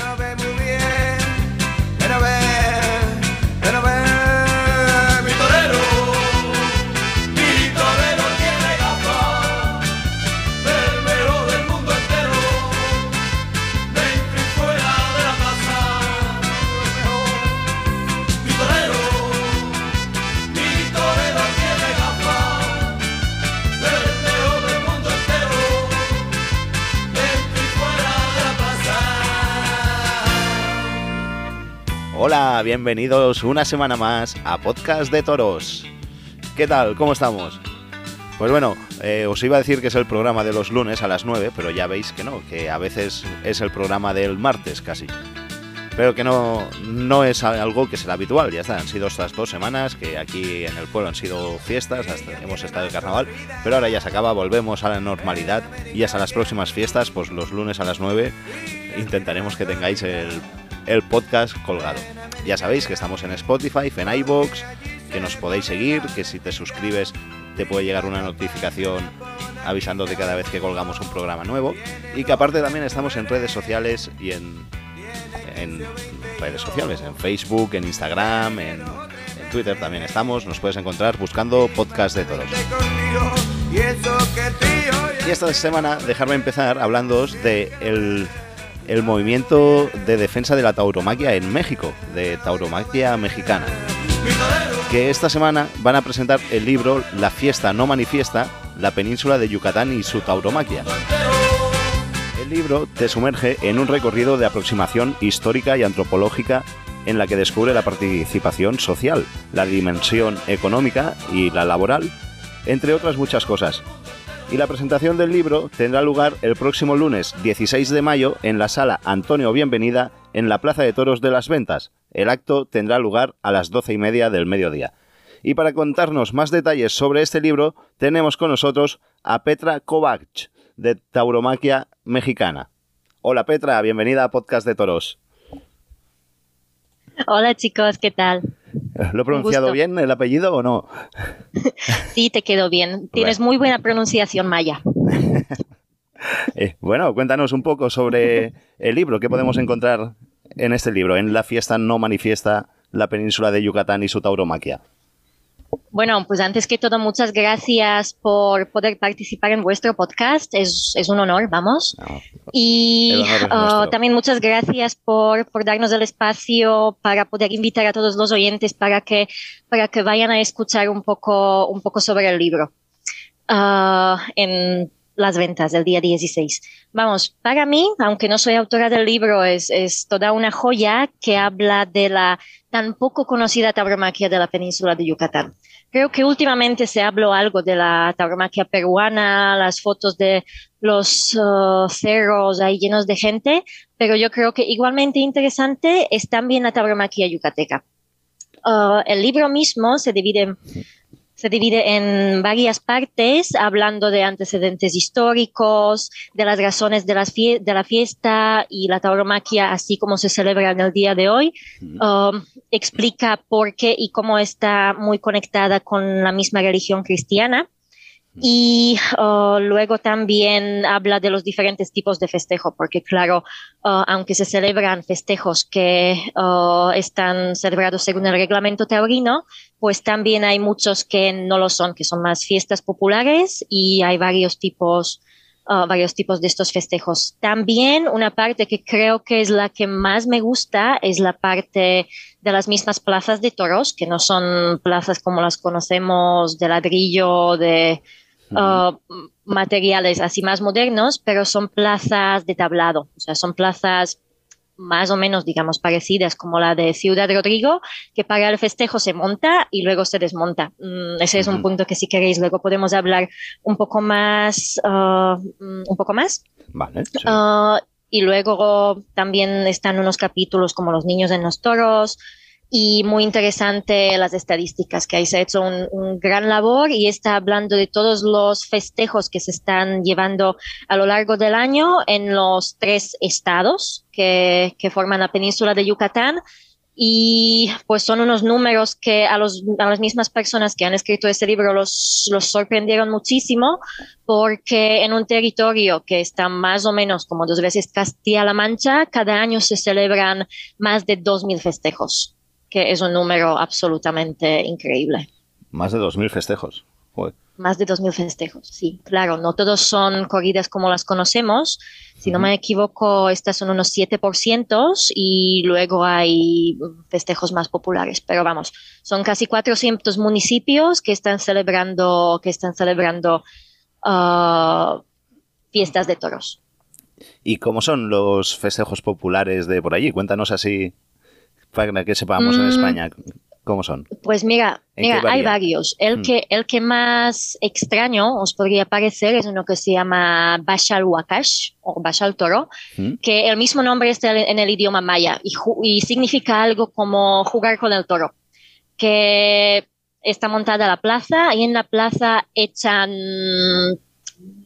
Hola, bienvenidos una semana más a Podcast de Toros. ¿Qué tal? ¿Cómo estamos? Pues bueno, eh, os iba a decir que es el programa de los lunes a las 9, pero ya veis que no, que a veces es el programa del martes casi. Pero que no, no es algo que será habitual, ya está, han sido estas dos semanas que aquí en el pueblo han sido fiestas, hasta hemos estado de carnaval, pero ahora ya se acaba, volvemos a la normalidad y hasta las próximas fiestas, pues los lunes a las 9 intentaremos que tengáis el el podcast colgado. Ya sabéis que estamos en Spotify, en iBox, que nos podéis seguir, que si te suscribes te puede llegar una notificación avisándote cada vez que colgamos un programa nuevo y que aparte también estamos en redes sociales y en, en redes sociales, en Facebook, en Instagram, en, Twitter también estamos, nos puedes encontrar buscando podcast de toros. Y esta semana dejarme empezar hablándoos de el el movimiento de defensa de la tauromaquia en México, de tauromaquia mexicana. Que esta semana van a presentar el libro La fiesta no manifiesta, la península de Yucatán y su tauromaquia. El libro te sumerge en un recorrido de aproximación histórica y antropológica en la que descubre la participación social, la dimensión económica y la laboral, entre otras muchas cosas, y la presentación del libro tendrá lugar el próximo lunes 16 de mayo en la sala Antonio Bienvenida en la Plaza de Toros de las Ventas. El acto tendrá lugar a las doce y media del mediodía. Y para contarnos más detalles sobre este libro, tenemos con nosotros a Petra Kovacs, de Tauromaquia Mexicana. Hola Petra, bienvenida a Podcast de Toros. Hola chicos, ¿qué tal? ¿Lo he pronunciado bien el apellido o no? sí, te quedó bien. Tienes muy buena pronunciación maya. Eh, bueno, cuéntanos un poco sobre el libro. ¿Qué podemos encontrar en este libro? En La fiesta no manifiesta la península de Yucatán y su tauromaquia. Bueno, pues antes que todo, muchas gracias por poder participar en vuestro podcast. Es, un honor, vamos. y uh, también muchas gracias por, darnos el espacio para poder invitar a todos los oyentes para que, para que vayan a escuchar un poco, un poco sobre el libro. Uh, en las ventas del día 16. Vamos, para mí, aunque no soy autora del libro, es, es toda una joya que habla de la tan poco conocida tauromaquia de la península de Yucatán. Creo que últimamente se habló algo de la tauromaquia peruana, las fotos de los uh, cerros ahí llenos de gente, pero yo creo que igualmente interesante es también la tauromaquia yucateca. Uh, el libro mismo se divide en se divide en varias partes, hablando de antecedentes históricos, de las razones de, de la fiesta y la tauromaquia, así como se celebra en el día de hoy. Um, explica por qué y cómo está muy conectada con la misma religión cristiana. Y uh, luego también habla de los diferentes tipos de festejo, porque claro, uh, aunque se celebran festejos que uh, están celebrados según el reglamento taurino, pues también hay muchos que no lo son, que son más fiestas populares y hay varios tipos, varios tipos de estos festejos. También una parte que creo que es la que más me gusta es la parte de las mismas plazas de toros, que no son plazas como las conocemos de ladrillo, de Uh, materiales así más modernos, pero son plazas de tablado, o sea, son plazas más o menos, digamos, parecidas como la de Ciudad Rodrigo, que para el festejo se monta y luego se desmonta. Mm, ese es un punto que si queréis luego podemos hablar un poco más, uh, un poco más. Vale. Uh, y luego también están unos capítulos como Los niños en los toros, y muy interesante las estadísticas que ahí se ha hecho un, gran labor y está hablando de todos los festejos que se están llevando a lo largo del año en los tres estados que, que forman la península de Yucatán. Y pues son unos números que a, los, a las mismas personas que han escrito este libro los, los sorprendieron muchísimo porque en un territorio que está más o menos como dos veces Castilla-La Mancha, cada año se celebran más de 2.000 festejos, que es un número absolutamente increíble. Más de 2.000 festejos. Más de 2.000 festejos, sí, claro. No todos son corridas como las conocemos. Si no me equivoco, estas son unos 7% y luego hay festejos más populares. Pero vamos, son casi 400 municipios que están celebrando, que están celebrando ah, fiestas de toros. ¿Y cómo son los festejos populares de por allí? Cuéntanos así para que sepamos en mm, España. ¿Cómo son? Pues mira, mira hay varios. El, mm. que, el que más extraño os podría parecer es uno que se llama Bashal Wakash o Bashal Toro, mm. que el mismo nombre está en el idioma maya y, significa algo como jugar con el toro, que está montada la plaza y en la plaza echan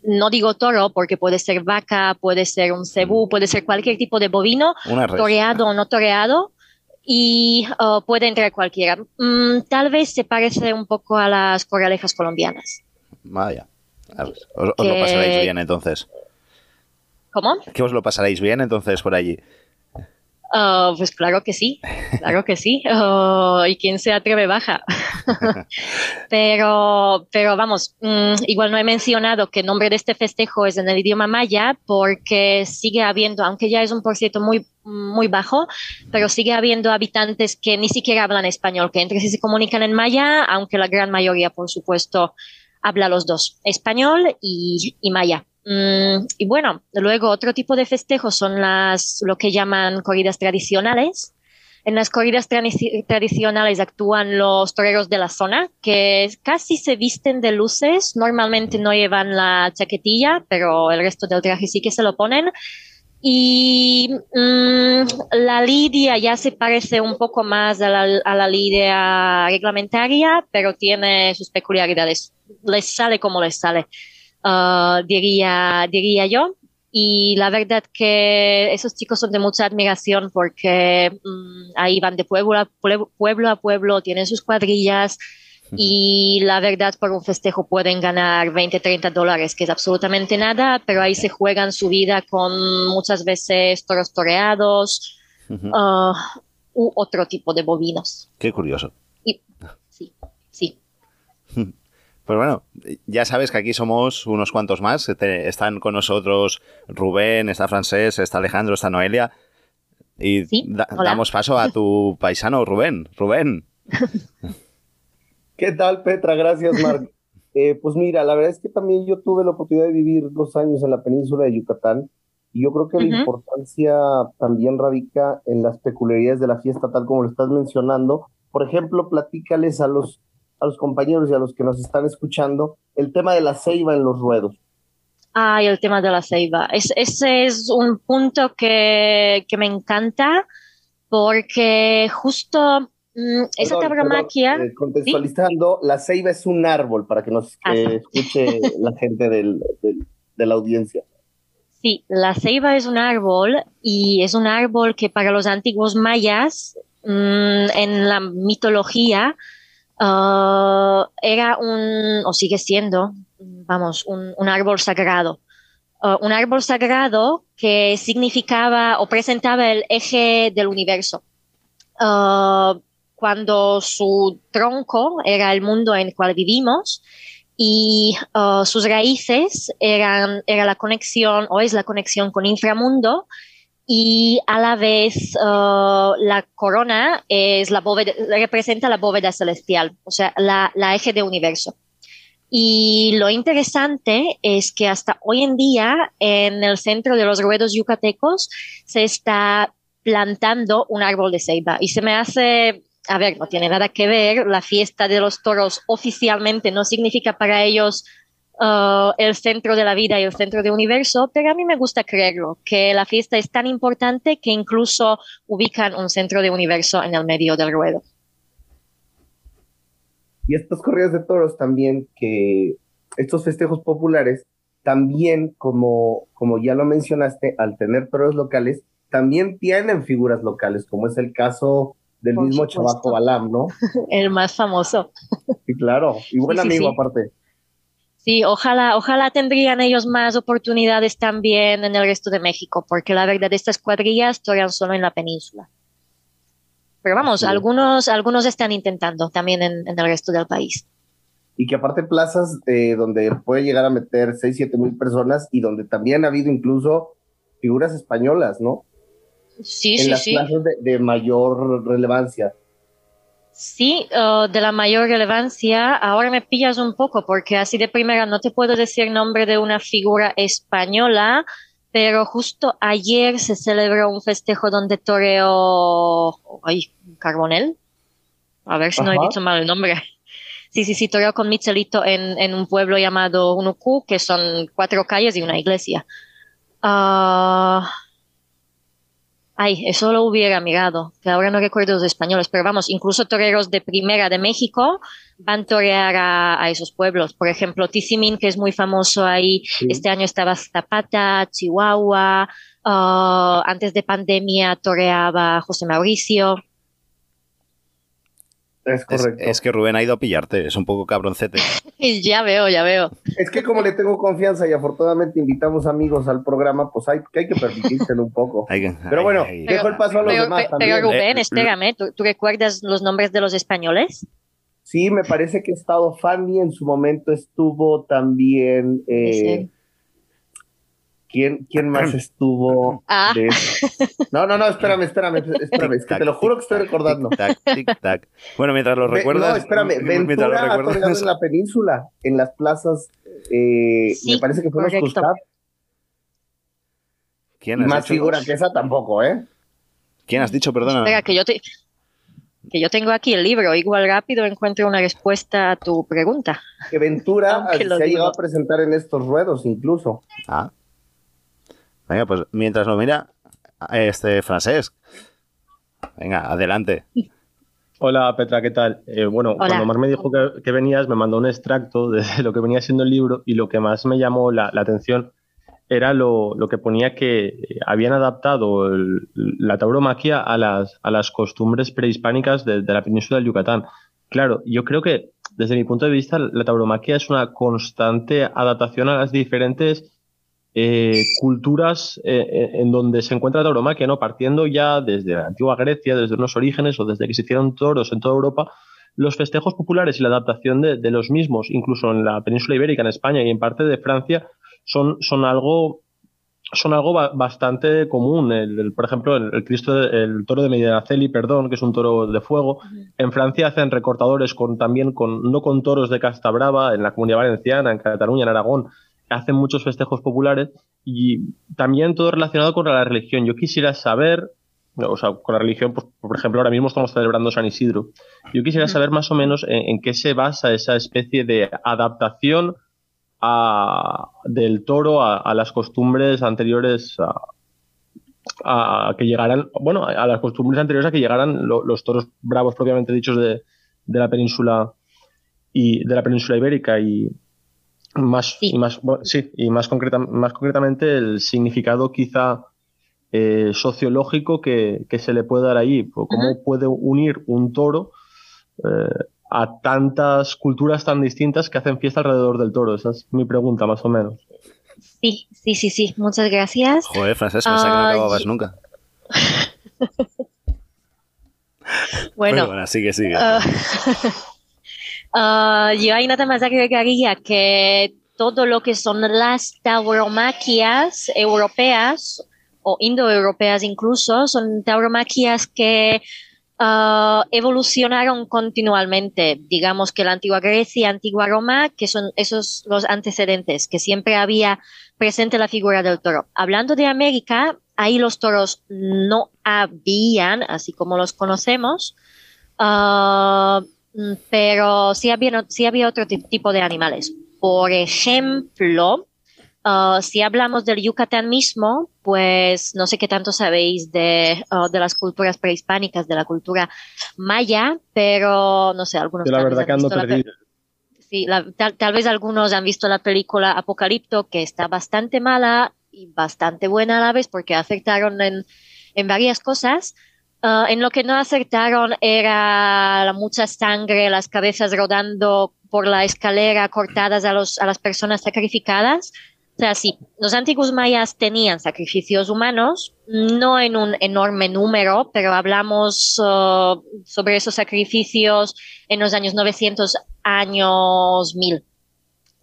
no digo toro porque puede ser vaca, puede ser un cebú, mm. puede ser cualquier tipo de bovino, toreado o no toreado, y uh, puede entrar cualquiera. Mm, tal vez se parece un poco a las corralejas colombianas. Vaya. Os, lo pasaréis bien entonces. ¿Cómo? Que os lo pasaréis bien entonces por allí. Uh, pues claro que sí, claro que sí. Uh, y quién se atreve baja. pero, pero vamos, mm, igual no he mencionado que el nombre de este festejo es en el idioma maya porque sigue habiendo, aunque ya es un por ciento muy, muy bajo, pero sigue habiendo habitantes que ni siquiera hablan español, que entre sí se comunican en maya, aunque la gran mayoría, por supuesto, habla los dos, español y, y maya. Mm, y bueno, luego otro tipo de festejos son las, lo que llaman corridas tradicionales. En las corridas tradicionales actúan los toreros de la zona, que casi se visten de luces. Normalmente no llevan la chaquetilla, pero el resto del traje sí que se lo ponen. Y mm, la lidia ya se parece un poco más a la, a la lidia reglamentaria, pero tiene sus peculiaridades. Les sale como les sale. Ah, diría, diría yo. Y la verdad que esos chicos son de mucha admiración porque mm, ahí van de pueblo a pueblo, a pueblo, tienen sus cuadrillas y la verdad por un festejo pueden ganar 20, 30 dólares, que es absolutamente nada, pero ahí se juegan su vida con muchas veces toros toreados ah, u otro tipo de bovinos. Qué curioso. sí, sí. Pues bueno, ya sabes que aquí somos unos cuantos más. están con nosotros Rubén, está Francés, está Alejandro, está Noelia. Y damos paso a tu paisano, Rubén. Rubén. ¿Qué tal, Petra? Gracias, Marc. Eh, pues mira, la verdad es que también yo tuve la oportunidad de vivir dos años en la península de Yucatán y yo creo que la importancia también radica en las peculiaridades de la fiesta, tal como lo estás mencionando. Por ejemplo, platícales a los a los compañeros y a los que nos están escuchando el tema de la ceiba en los ruedos. Ay, el tema de la ceiba. Es, ese es un punto que, que me encanta porque justo mm, esa tabramaquia... Eh, contextualizando, la ceiba es un árbol para que nos ah, escuche la gente del, de la audiencia. Sí, la ceiba es un árbol y es un árbol que para los antiguos mayas mm, en la mitología Ah, era un, o sigue siendo, vamos, un, árbol sagrado. Ah, un árbol sagrado que significaba o presentaba el eje del universo. Ah, cuando su tronco era el mundo en el cual vivimos y sus raíces eran era la conexión o es la conexión con inframundo y a la vez uh, la corona es la bóveda, representa la bóveda celestial, o sea, la, la, eje de universo. Y lo interesante es que hasta hoy en día en el centro de los ruedos yucatecos se está plantando un árbol de ceiba y se me hace a ver, no tiene nada que ver, la fiesta de los toros oficialmente no significa para ellos Uh, el centro de la vida y el centro del universo, pero a mí me gusta creerlo, que la fiesta es tan importante que incluso ubican un centro de universo en el medio del ruedo. Y estos corridas de toros también, que estos festejos populares, también, como, como ya lo mencionaste, al tener toros locales, también tienen figuras locales, como es el caso del mismo chavaco Balam, ¿no? El más famoso. Sí, claro, y buen amigo aparte. Sí, ojalá, ojalá tendrían ellos más oportunidades también en el resto de México, porque la verdad estas cuadrillas torean solo en la península. Pero vamos, algunos, algunos están intentando también en, el resto del país. Y que aparte plazas eh, donde puede llegar a meter 6, 7 mil personas y donde también ha habido incluso figuras españolas, ¿no? Sí, en las plazas de, mayor relevancia. Sí, uh, de la mayor relevancia. Ahora me pillas un poco porque así de primera no te puedo decir nombre de una figura española, pero justo ayer se celebró un festejo donde toreó ay, Carbonel. A ver si no he dicho mal el nombre. Sí, sí, sí, toreó con Michelito en, en un pueblo llamado Unuku, que son cuatro calles y una iglesia. Uh, Ay, eso lo hubiera mirado, que ahora no recuerdo los españoles, pero vamos, incluso toreros de primera de México van a torear a, esos pueblos. Por ejemplo, Tizimín, que es muy famoso ahí, este año estaba Zapata, Chihuahua, ah, antes de pandemia toreaba José Mauricio. Es correcto. Es, que Rubén ha ido a pillarte, es un poco cabroncete. ya veo, ya veo. Es que como le tengo confianza y afortunadamente invitamos amigos al programa, pues hay, hay que permitírselo un poco. pero bueno, dejo el paso a los demás también. Pero Rubén, eh, espérame, ¿tú, recuerdas los nombres de los españoles? Sí, me parece que ha estado Fanny en su momento estuvo también... Eh, ¿Quién, ¿Quién, más estuvo? Ah. No, no, no, espérame, espérame, espérame, es que te lo juro que estoy recordando. Tic tac, Bueno, mientras lo recuerdas. No, espérame, Ventura ha toreado en la península, en las plazas, eh, me parece que fue los ¿Quién has Más figura que esa tampoco, ¿eh? ¿Quién has dicho, perdona? Espera, que yo te, que yo tengo aquí el libro, igual rápido encuentro una respuesta a tu pregunta. Que Ventura se ha llegado a presentar en estos ruedos incluso. Ah. Venga, pues mientras lo mira, este francés. Venga, adelante. Hola Petra, ¿qué tal? Eh, bueno, cuando Mar me dijo que, venías, me mandó un extracto de lo que venía siendo el libro y lo que más me llamó la, atención era lo, que ponía que habían adaptado la tauromaquia a las, a las costumbres prehispánicas de, de, la península del Yucatán. Claro, yo creo que desde mi punto de vista la tauromaquia es una constante adaptación a las diferentes eh, culturas eh, eh, en donde se encuentra la tauromaquia, ¿no? Partiendo ya desde la antigua Grecia, desde unos orígenes o desde que se hicieron toros en toda Europa, los festejos populares y la adaptación de, los mismos, incluso en la península ibérica, en España y en parte de Francia, son, son algo son algo bastante común. El, por ejemplo, el, Cristo, el toro de Medinaceli, perdón, que es un toro de fuego. En Francia hacen recortadores con también con no con toros de casta brava en la Comunidad Valenciana, en Cataluña, en Aragón, hacen muchos festejos populares y también todo relacionado con la religión. Yo quisiera saber, o sea, con la religión, pues, por ejemplo, ahora mismo estamos celebrando San Isidro. Yo quisiera saber más o menos en, qué se basa esa especie de adaptación del toro a, las costumbres anteriores a, que llegaran, bueno, a las costumbres anteriores a que llegaran los toros bravos propiamente dichos de, de la península y de la península ibérica y, más, y más, sí, y más, concreta, más concretamente el significado quizá eh, sociológico que, se le puede dar ahí. ¿Cómo puede unir un toro eh, a tantas culturas tan distintas que hacen fiesta alrededor del toro? Esa es mi pregunta, más o menos. Sí, sí, sí, sí. Muchas gracias. Joder, Francesco, pensé que no acababas nunca. bueno, bueno, sigue, sigue. Ah, Uh, yo ahí nada más agregaría que todo lo que son las tauromaquias europeas o indoeuropeas incluso son tauromaquias que uh, evolucionaron continuamente. Digamos que la antigua Grecia, antigua Roma, que son esos los antecedentes, que siempre había presente la figura del toro. Hablando de América, ahí los toros no habían, así como los conocemos. Mm, pero sí había, sí había otro tipo de animales. Por ejemplo, uh, si hablamos del Yucatán mismo, pues no sé qué tanto sabéis de, uh, de las culturas prehispánicas, de la cultura maya, pero no sé, algunos... la verdad que ando perdido. Sí, tal, vez algunos han visto la película Apocalipto, que está bastante mala y bastante buena a la vez porque afectaron en, en varias cosas, Ah, en lo que no acertaron era la mucha sangre, las cabezas rodando por la escalera, cortadas a, los, a las personas sacrificadas. O sea, sí, los antiguos mayas tenían sacrificios humanos, no en un enorme número, pero hablamos ah, sobre esos sacrificios en los años 900, años 1000.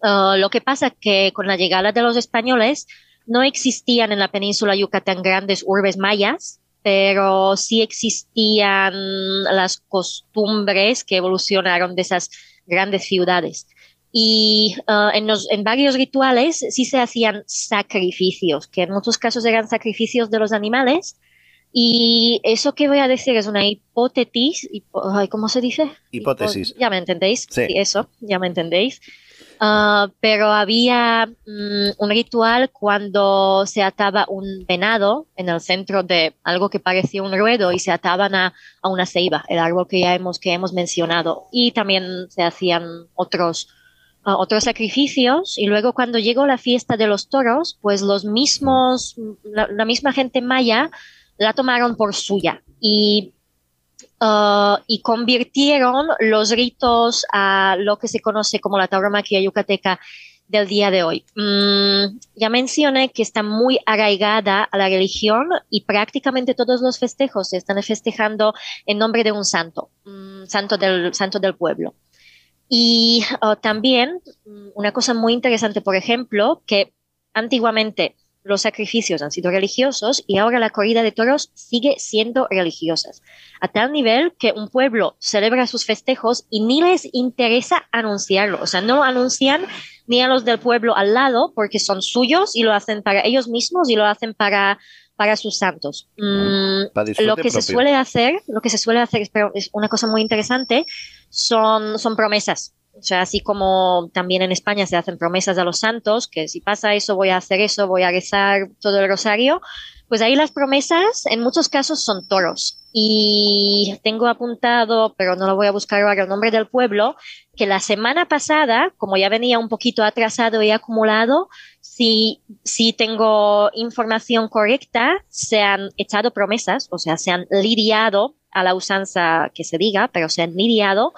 Ah, lo que pasa que con la llegada de los españoles no existían en la península Yucatán grandes urbes mayas, pero sí existían las costumbres que evolucionaron de esas grandes ciudades. Y uh, en, los, en varios rituales sí se hacían sacrificios, que en muchos casos eran sacrificios de los animales. Y eso que voy a decir es una hipótesis, ¿cómo se dice? Hipótesis. Ya me entendéis. sí eso, ya me entendéis. Ah, pero había mm, un ritual cuando se ataba un venado en el centro de algo que parecía un ruedo y se ataban a, una ceiba, el árbol que ya hemos, que hemos mencionado. Y también se hacían otros, ah, otros sacrificios. Y luego cuando llegó la fiesta de los toros, pues los mismos, la misma gente maya la tomaron por suya. Y Uh, y convirtieron los ritos a lo que se conoce como la tauromaquia yucateca del día de hoy. Mm, ya mencioné que está muy arraigada a la religión y prácticamente todos los festejos se están festejando en nombre de un santo, mm, santo, del, del pueblo. Y uh, también mm, una cosa muy interesante, por ejemplo, que antiguamente los sacrificios han sido religiosos y ahora la corrida de toros sigue siendo religiosa. A tal nivel que un pueblo celebra sus festejos y ni les interesa anunciarlo. O sea, no lo anuncian ni a los del pueblo al lado porque son suyos y lo hacen para ellos mismos y lo hacen para, para sus santos. Mm, lo que se suele hacer, lo que se suele hacer, es una cosa muy interesante, son, son promesas. O sea, así como también en España se hacen promesas a los santos, que si pasa eso voy a hacer eso, voy a rezar todo el rosario, pues ahí las promesas en muchos casos son toros. Y tengo apuntado, pero no lo voy a buscar ahora, el nombre del pueblo, que la semana pasada, como ya venía un poquito atrasado y acumulado, si, si tengo información correcta, se han echado promesas, o sea, se han lidiado a la usanza que se diga, pero se han lidiado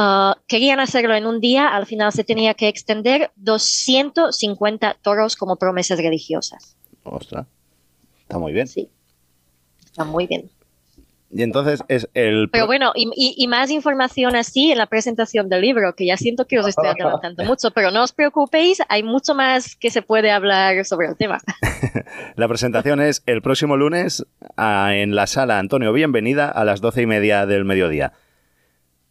Ah, querían hacerlo en un día, al final se tenía que extender 250 toros como promesas religiosas. Ostras, está muy bien. Sí, está muy bien. Y entonces es el... Pero bueno, y, más información así en la presentación del libro, que ya siento que os estoy adelantando mucho, pero no os preocupéis, hay mucho más que se puede hablar sobre el tema. la presentación es el próximo lunes ah, en la sala Antonio Bienvenida a las doce y media del mediodía.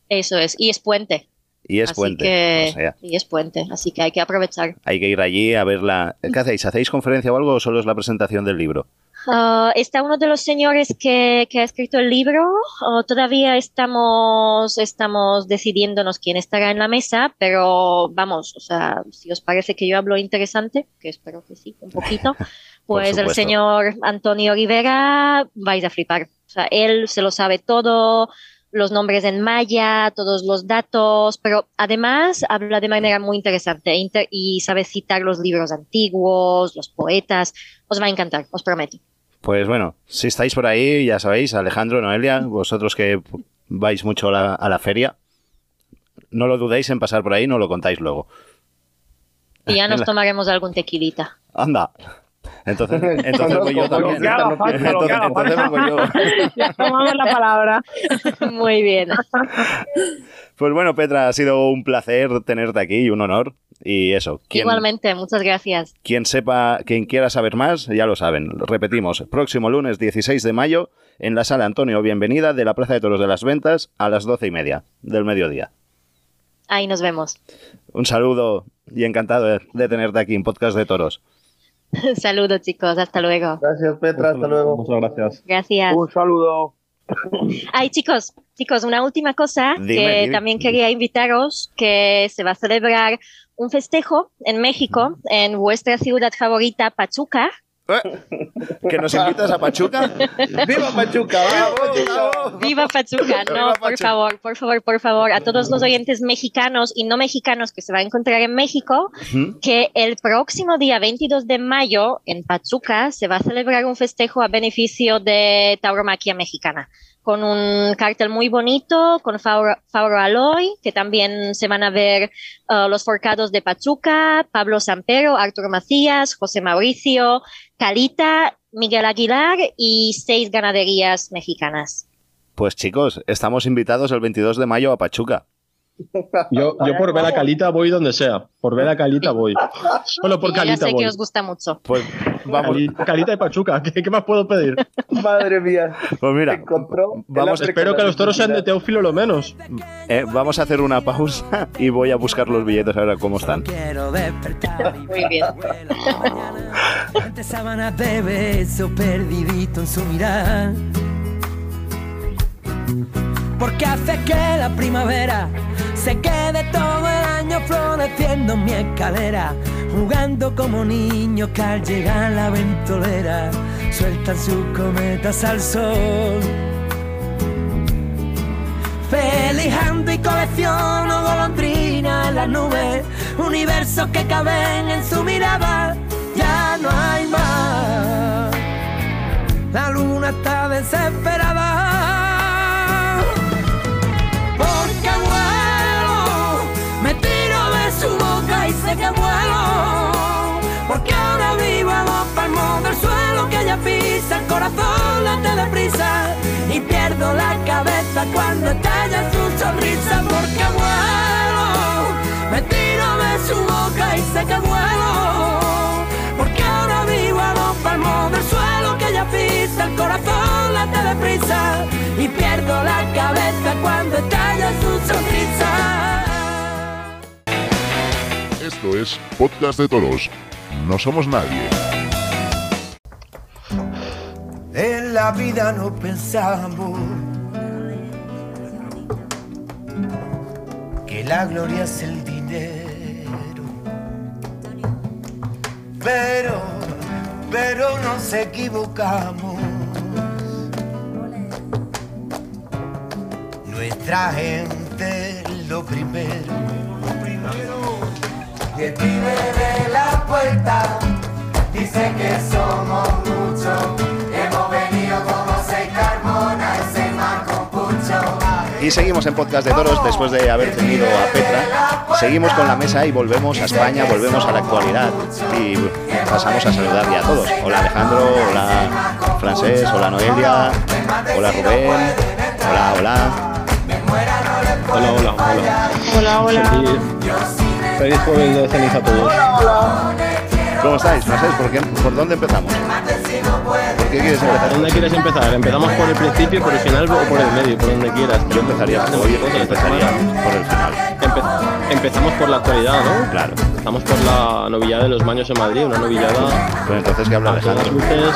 Eso es, y es puente. Y es puente. Y es puente, así que hay que aprovechar. Hay que ir allí a verla. ¿Qué hacéis? ¿Hacéis conferencia o algo o solo es la presentación del libro? Ah, está uno de los señores que, ha escrito el libro. todavía estamos, estamos decidiéndonos quién estará en la mesa, pero vamos, o sea, si os parece que yo hablo interesante, que espero que sí, un poquito, pues el señor Antonio Rivera vais a flipar. O sea, él se lo sabe todo, los nombres en maya, todos los datos, pero además habla de manera muy interesante y sabe citar los libros antiguos, los poetas. Os va a encantar, os prometo. Pues bueno, si estáis por ahí, ya sabéis, Alejandro, Noelia, vosotros que vais mucho a la, feria, no lo dudéis en pasar por ahí, no lo contáis luego. Y ya nos tomaremos algún tequilita. Anda. Entonces, entonces voy yo también. Entonces, voy yo. Ya tomamos la palabra. Muy bien. Pues bueno, Petra, ha sido un placer tenerte aquí y un honor. Y eso. Igualmente, muchas gracias. Quien sepa, quien quiera saber más, ya lo saben. Repetimos, próximo lunes 16 de mayo en la sala Antonio Bienvenida de la Plaza de Toros de las Ventas a las doce y media del mediodía. Ahí nos vemos. Un saludo y encantado de tenerte aquí en Podcast de Toros. Saludos, chicos. Hasta luego. Gracias, Petra. Hasta luego. Muchas gracias. Gracias. Un saludo. Ay, chicos, chicos, una última cosa que también quería invitaros, que se va a celebrar un festejo en México, en vuestra ciudad favorita, Pachuca, Eh, ¿Que nos invitas a Pachuca? ¡Viva Pachuca! ¡Viva Pachuca! No, por favor, por favor, por favor, a todos los oyentes mexicanos y no mexicanos que se van a encontrar en México, que el próximo día 22 de mayo en Pachuca se va a celebrar un festejo a beneficio de tauromaquia mexicana con un cartel muy bonito, con Fauro, Aloy, que también se van a ver uh, los forcados de Pachuca, Pablo Sampero, Arturo Macías, José Mauricio, Calita, Miguel Aguilar y seis ganaderías mexicanas. Pues chicos, estamos invitados el 22 de mayo a Pachuca. Yo, yo por ver a Calita voy donde sea. Por ver a Calita voy. Solo por Calita ya sé voy. que os gusta mucho. Pues vamos. Calita, y Pachuca. ¿Qué, más puedo pedir? Madre mía. Pues mira, vamos, espero que los toros sean de Teófilo lo menos. Eh, vamos a hacer una pausa y voy a buscar los billetes a ver cómo están. Muy bien. de beso perdidito en su mirar porque hace que la primavera se quede todo el año floreciendo en mi escalera, jugando como niños que al llegar la ventolera sueltan sus cometas al sol. Felijando y colecciono golondrinas en las nubes, universos que caben en su mirada, ya no hay más. La luna está desesperada cabeza cuando estalla su sonrisa. Porque vuelo, me tiro de su boca y sé que vuelo. Porque ahora vivo a dos palmos del suelo que ella pisa, el corazón late deprisa y pierdo la cabeza cuando estalla su sonrisa. Esto es Podcast de Toros. No somos nadie. En la vida no pensamos la gloria es el dinero. Pero, pero nos equivocamos. Nuestra gente lo primero que vive de la puerta. Dice que somos muchos, Y seguimos en Podcast de Toros después de haber tenido a Petra. Seguimos con la mesa y volvemos a España, volvemos a la actualidad y pasamos a saludar ya a todos. Hola Alejandro, hola Francés, hola Noelia, hola Rubén, hola, hola. Hola, hola, hola. Hola, hola. Feliz jueves de ceniza a todos. ¿Cómo estáis? No sé, ¿por, qué, ¿por dónde empezamos? ¿Por qué quieres empezar? ¿Dónde quieres empezar? ¿Empezamos por el principio, por el final o por el medio? Por donde quieras. Yo empezaría, hoy empezaría por el final. Empezamos por la actualidad, ¿no? Claro. Empezamos por la novillada de los Maños en Madrid, una novillada. Pues entonces, ¿qué habla Alejandro? luces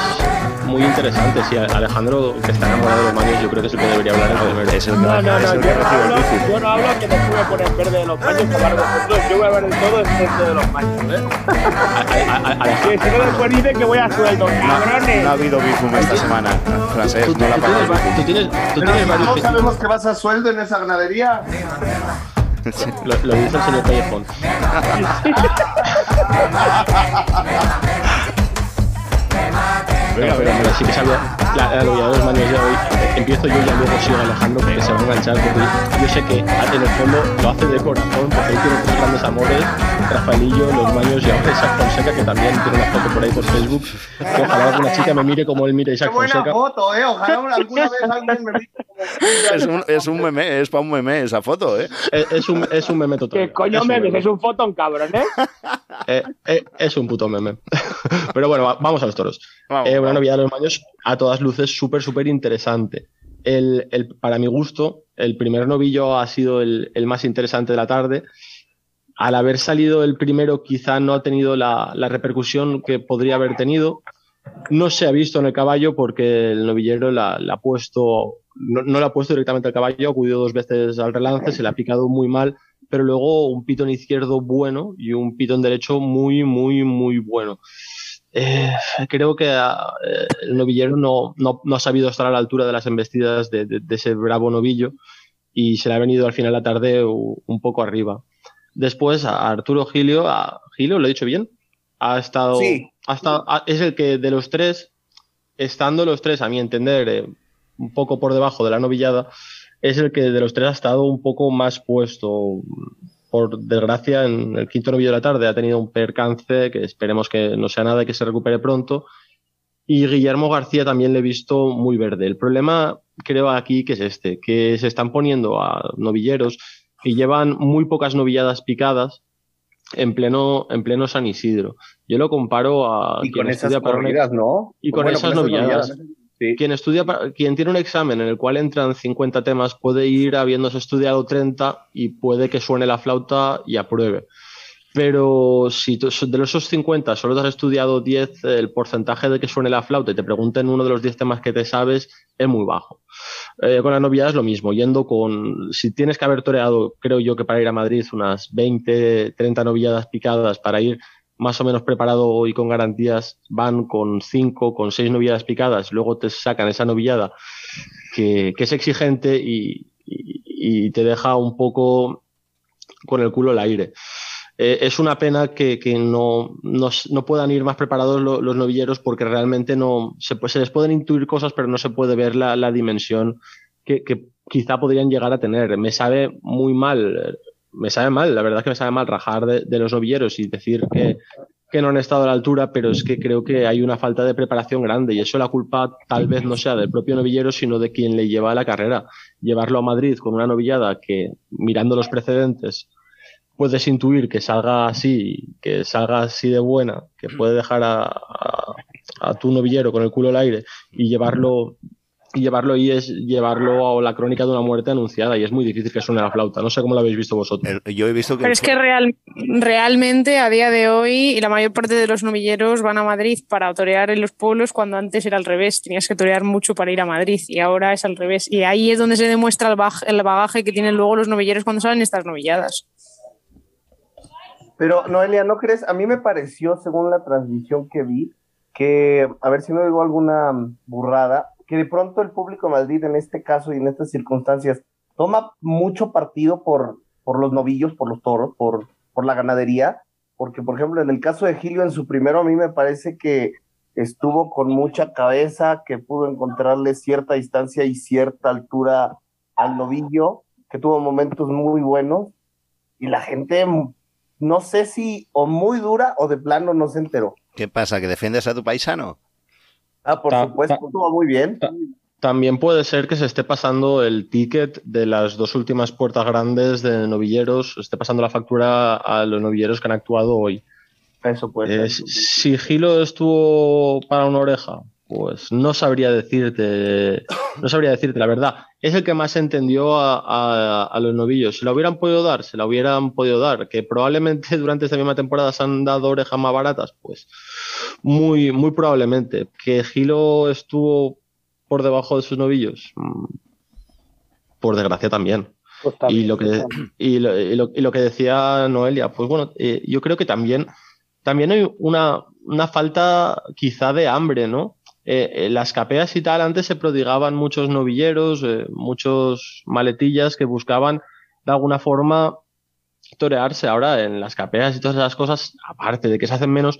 muy interesante. Sí, Alejandro, que está enamorado de los maños, yo creo que es el que debería hablar el primero. Es el que, no, no, no, yo, no hablo, yo no hablo que después me ponen verde de los maños para vosotros. Yo voy a ver el todo excepto de los maños, ¿eh? Que si no después dicen que voy a sueldo, cabrones. No ha habido bifum esta semana, francés, no la pagas. Tú tienes, tú tienes varios. ¿No sabemos que vas a sueldo en esa ganadería? Lo, lo el señor Callejón. Venga, pero, pero sí que sabía la, la novia de los maños de hoy. Empiezo yo y ya luego sigo Alejandro porque se va a enganchar. Porque yo sé que en el fondo lo hace de corazón porque él tiene sus grandes amores. Rafaelillo, los maños y ahora Isaac Fonseca que también tiene una foto por ahí por Facebook. Que ojalá alguna chica me mire como él mire a Isaac Qué buena Fonseca. foto, eh. Ojalá alguna vez alguien me mire como Es un, es un meme, es para un meme esa foto, ¿eh? Es, es un, es un meme total. ¿Qué coño Es un me meme. Es un fotón, cabrón, ¿eh? Eh, eh, es un puto meme. Pero bueno, va- vamos a los toros. Vamos, Eh, una novillada de los maños a todas luces súper, súper interesante. El, el- para mi gusto, el primer novillo ha sido el, el más interesante de la tarde. Al haber salido el primero, quizá no ha tenido la, la repercusión que podría haber tenido. No se ha visto en el caballo porque el novillero la ha puesto, no, no la ha puesto directamente al caballo, ha acudido dos veces al relance, se le ha picado muy mal, pero luego un pitón izquierdo bueno y un pitón derecho muy, muy, muy bueno. Eh, creo que ah, eh, el novillero no, no, ha sabido estar a la altura de las embestidas de, ese bravo novillo y se le ha venido al final de la tarde un poco arriba. Después a Arturo Gilio, a Gilio, ¿lo he dicho bien? Ha estado, ha estado es el que de los tres, estando los tres, a mi entender, eh, un poco por debajo de la novillada, es el que de los tres ha estado un poco más puesto por desgracia, en el quinto novillo de la tarde ha tenido un percance que esperemos que no sea nada y que se recupere pronto. Y Guillermo García también le he visto muy verde. El problema creo aquí que es este, que se están poniendo a novilleros que llevan muy pocas novilladas picadas en pleno, en pleno San Isidro. Yo lo comparo a... Y con esas novilladas, ¿no? Y con, esas, novilladas. Quien estudia, quien tiene un examen en el cual entran 50 temas puede ir habiéndose estudiado 30 y puede que suene la flauta y apruebe. Pero si de esos 50 solo te has estudiado 10, el porcentaje de que suene la flauta y te pregunten uno de los 10 temas que te sabes es muy bajo. Eh, con la novia es lo mismo, yendo con, si tienes que haber toreado, creo yo que para ir a Madrid unas 20, 30 novilladas picadas para ir más o menos preparado y con garantías, van con cinco, con seis novilladas picadas, luego te sacan esa novillada que, es exigente y, te deja un poco con el culo al aire. Eh, es una pena que, no, no, puedan ir más preparados los novilleros porque realmente no se, se, les pueden intuir cosas, pero no se puede ver la, dimensión que, que, quizá podrían llegar a tener. Me sabe muy mal me sabe mal, la verdad es que me sabe mal rajar de, los novilleros y decir que, no han estado a la altura, pero es que creo que hay una falta de preparación grande y eso la culpa tal vez no sea del propio novillero, sino de quien le lleva a la carrera. Llevarlo a Madrid con una novillada que, mirando los precedentes, puedes intuir que salga así, que salga así de buena, que puede dejar a, a tu novillero con el culo al aire y llevarlo y llevarlo ahí es llevarlo a la crónica de una muerte anunciada y es muy difícil que suene la flauta. No sé cómo lo habéis visto vosotros. Yo he visto que... Pero es que real, realmente a día de hoy la mayor parte de los novilleros van a Madrid para torear en los pueblos cuando antes era al revés. Tenías que torear mucho para ir a Madrid y ahora es al revés. Y ahí es donde se demuestra el, el bagaje que tienen luego los novilleros cuando salen estas novilladas. Pero Noelia, ¿no crees? A mí me pareció, según la transmisión que vi, que, a ver si no digo alguna burrada, que de pronto el público Madrid en este caso y en estas circunstancias toma mucho partido por, por los novillos, por los toros, por, por la ganadería, porque por ejemplo en el caso de Gilio en su primero a mí me parece que estuvo con mucha cabeza, que pudo encontrarle cierta distancia y cierta altura al novillo, que tuvo momentos muy buenos y la gente no sé si o muy dura o de plano no se enteró. ¿Qué pasa? ¿Que defiendes a tu paisano? Ah, por supuesto, estuvo muy bien. También puede ser que se esté pasando el ticket de las dos últimas puertas grandes de novilleros, esté pasando la factura a los novilleros que han actuado hoy. Eso puede eh, Si Gilo estuvo para una oreja, pues no sabría decirte, no sabría decirte la verdad. Es el que más entendió a, a, los novillos. Si la hubieran podido dar, se la hubieran podido dar. Que probablemente durante esta misma temporada se han dado orejas más baratas, pues muy, muy probablemente. Que Gilo estuvo por debajo de sus novillos, mm, por desgracia también. Pues y, lo que, y, lo, que decía Noelia, pues bueno, eh, yo creo que también, también hay una, una falta quizá de hambre, ¿no? Eh, las capeas y tal, antes se prodigaban muchos novilleros, eh, muchos maletillas que buscaban de alguna forma torearse. Ahora en las capeas y todas esas cosas, aparte de que se hacen menos,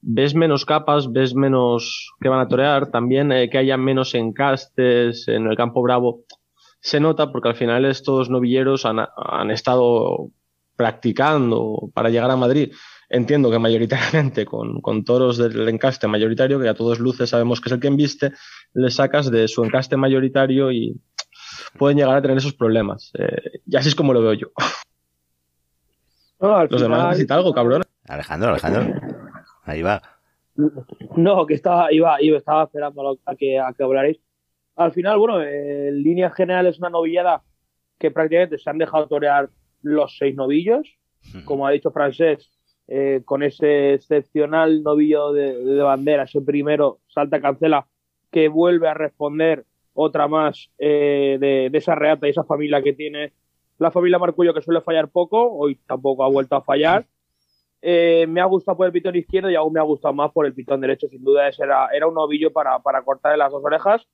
ves menos capas, ves menos que van a torear, también eh, que haya menos encastes en el campo bravo. Se nota porque al final estos novilleros han, han estado practicando para llegar a Madrid entiendo que mayoritariamente con, toros del encaste mayoritario, que a todos luces sabemos que es el que embiste, le sacas de su encaste mayoritario y pueden llegar a tener esos problemas. Eh, y así es como lo veo yo. Los demás necesitan algo, cabrón. Alejandro, Alejandro. Ahí va. No, que estaba, iba, iba, estaba esperando a que, a que hablaréis. Al final, bueno, en línea general es una novillada que prácticamente se han dejado torear los seis novillos. Como ha dicho Francés, eh, con ese excepcional novillo de, bandera, ese primero salta cancela, que vuelve a responder otra más eh, de, esa reata y esa familia que tiene la familia Marcullo que suele fallar poco, hoy tampoco ha vuelto a fallar. eh, me ha gustado por el pitón izquierdo y aún me ha gustado más por el pitón derecho. Sin duda, ese era, era un novillo para, para cortar las dos orejas,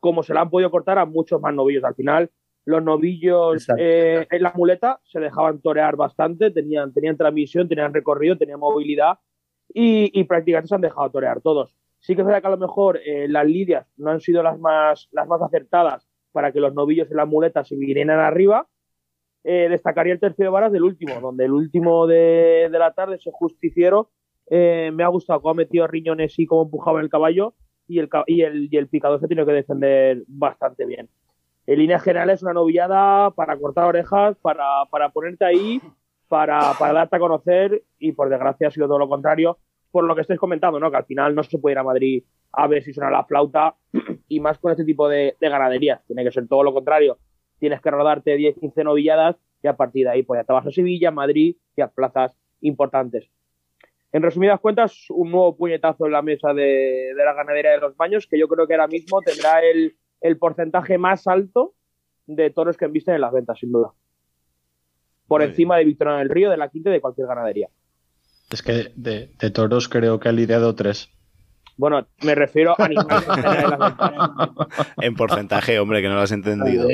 como se le han podido cortar a muchos más novillos. Al final, los novillos eh, en la muleta se dejaban torear bastante, tenían, tenían transmisión, tenían recorrido, tenían movilidad y, y prácticamente se han dejado torear todos. Sí que es verdad que a lo mejor eh, las lidias no han sido las más, las más acertadas para que los novillos en la muleta se vinieran arriba, eh, destacaría el tercio de varas del último, donde el último de, la tarde, ese justiciero, eh, me ha gustado cómo ha metido riñones y cómo empujaba el caballo y el, y el, y el picador se tiene que defender bastante bien. En línea general es una novillada para cortar orejas, para, para ponerte ahí, para, para, darte a conocer y por desgracia ha sido todo lo contrario, por lo que estáis comentando, ¿no? que al final no se puede ir a Madrid a ver si suena la flauta y más con este tipo de, de ganaderías, tiene que ser todo lo contrario, tienes que rodarte 10, 15 novilladas y a partir de ahí pues ya te vas a Sevilla, Madrid y a plazas importantes. En resumidas cuentas, un nuevo puñetazo en la mesa de, la ganadería de los baños, que yo creo que ahora mismo tendrá el, porcentaje más alto de toros que envisten en las ventas, sin duda. Por encima de Victoria del Río, de la Quinta y de cualquier ganadería. Es que de, de toros creo que ha lidiado tres. Bueno, me refiero a animales en porcentaje, hombre, que no lo has entendido.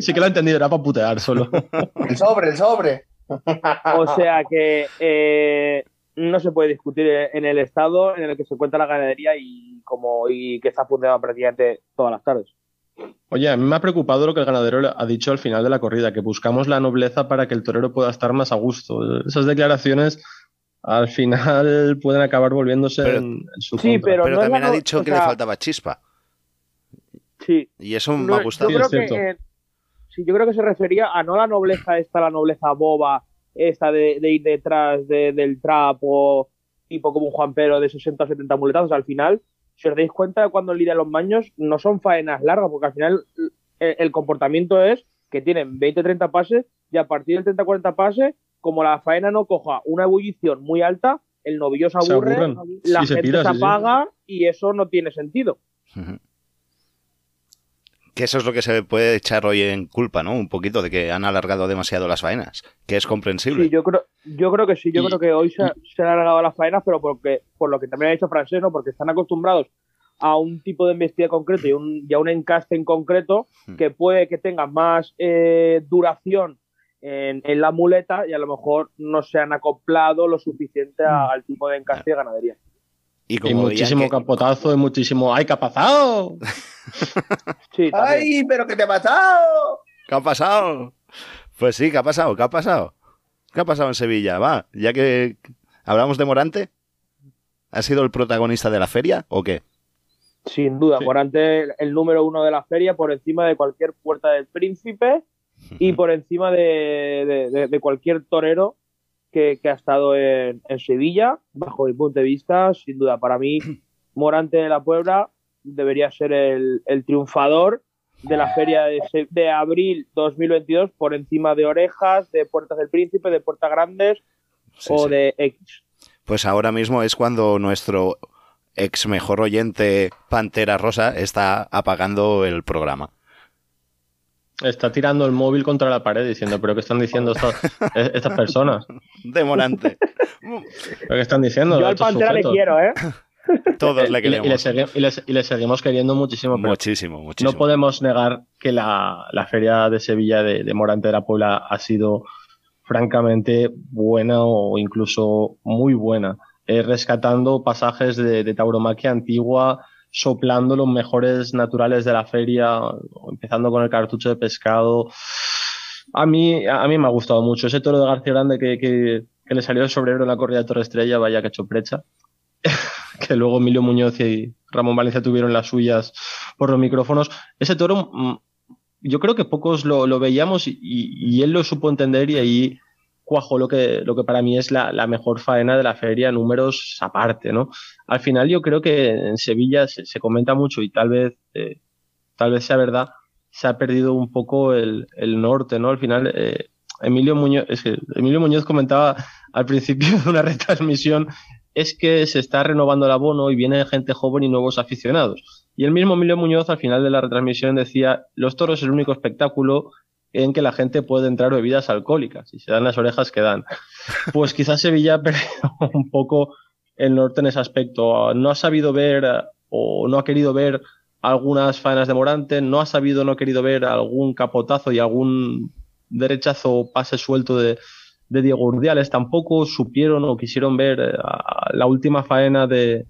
Sí que lo he entendido, era para putear solo. El sobre, el sobre. O sea que eh, no se puede discutir en el estado en el que se encuentra la ganadería y como y que está funcionando prácticamente todas las tardes. Oye, a mí me ha preocupado lo que el ganadero ha dicho al final de la corrida, que buscamos la nobleza para que el torero pueda estar más a gusto. Esas declaraciones al final pueden acabar volviéndose en, su sí, Pero, también ha dicho que le faltaba chispa. Sí. Y eso me ha gustado. Yo creo que, sí, yo creo que se refería a no la nobleza esta, la nobleza boba, esta de, ir detrás del trapo, tipo como un Juan Pedro de 60 o 70 muletazos. Al final, si os dais cuenta, cuando lidia los baños, no son faenas largas, porque al final el, el comportamiento es que tienen 20 30 pases y a partir del 30 40 pases como la faena no coja una ebullición muy alta, el novillo se aburre, la gente se, apaga y eso no tiene sentido. Que eso es lo que se puede echar hoy en culpa, ¿no? Un poquito de que han alargado demasiado las faenas, que es comprensible. Sí, yo creo, yo creo que sí, yo creo que hoy se, se, han alargado las faenas, pero porque, por lo que también ha dicho Francés, ¿no? Porque están acostumbrados a un tipo de embestida concreto y, un, a un encaste en concreto que puede que tenga más eh, duración en, la muleta y a lo mejor no se han acoplado lo suficiente mm. al tipo de encaste de ganadería. Y, muchísimo capotazo y muchísimo ¡ay, qué ha pasado! ¡Ay, pero qué te ha pasado! ¿Qué ha pasado? Pues sí, ¿qué ha pasado? ¿Qué ha pasado? ¿Qué ha pasado en Sevilla? Va, ya que hablamos de Morante, ¿ha sido el protagonista de la feria o qué? Sin duda, Morante el número uno de la feria por encima de cualquier puerta del príncipe y por encima de, cualquier torero que, ha estado en, Sevilla, bajo mi punto de vista, sin duda. Para mí, Morante de la Puebla debería ser el, triunfador de la feria de, abril 2022 por encima de Orejas, de Puertas del Príncipe, de Puertas Grandes o de X. Pues ahora mismo es cuando nuestro ex mejor oyente Pantera Rosa está apagando el programa. Está tirando el móvil contra la pared diciendo, pero ¿qué están diciendo estas, personas? Demorante. ¿Pero qué están diciendo? Yo al Pantera le quiero, ¿eh? Todos le queremos. Y le, seguimos queriendo muchísimo. Muchísimo, muchísimo. No podemos negar que la, feria de Sevilla de, Morante de la Puebla ha sido francamente buena o incluso muy buena. Eh, rescatando pasajes de, de tauromaquia antigua, soplando los mejores naturales de la feria, empezando con el cartucho de pescado. A mí, a mí me ha gustado mucho ese toro de García Grande que, que, le salió el sobrero en la corrida de Torre Estrella, vaya que hecho precha. que luego Emilio Muñoz y Ramón Valencia tuvieron las suyas por los micrófonos. Ese toro, mm, yo creo que pocos lo, lo veíamos y, y, él lo supo entender y ahí cuajo lo que, lo que para mí es la, mejor faena de la feria, números aparte, ¿no? Al final yo creo que en Sevilla se, comenta mucho y tal vez, eh, tal vez sea verdad, se ha perdido un poco el, norte, ¿no? Al final, eh, Emilio Muñoz, Emilio Muñoz comentaba al principio de una retransmisión, es que se está renovando el abono y viene gente joven y nuevos aficionados. Y el mismo Emilio Muñoz al final de la retransmisión decía, los toros es el único espectáculo en que la gente puede entrar bebidas alcohólicas y se dan las orejas que dan. Pues quizás Sevilla perdió un poco el norte en ese aspecto. No ha sabido ver o no ha querido ver algunas faenas de Morante, no ha sabido, no ha querido ver algún capotazo y algún derechazo o pase suelto de, Diego Urdiales. Tampoco supieron o quisieron ver la última faena de,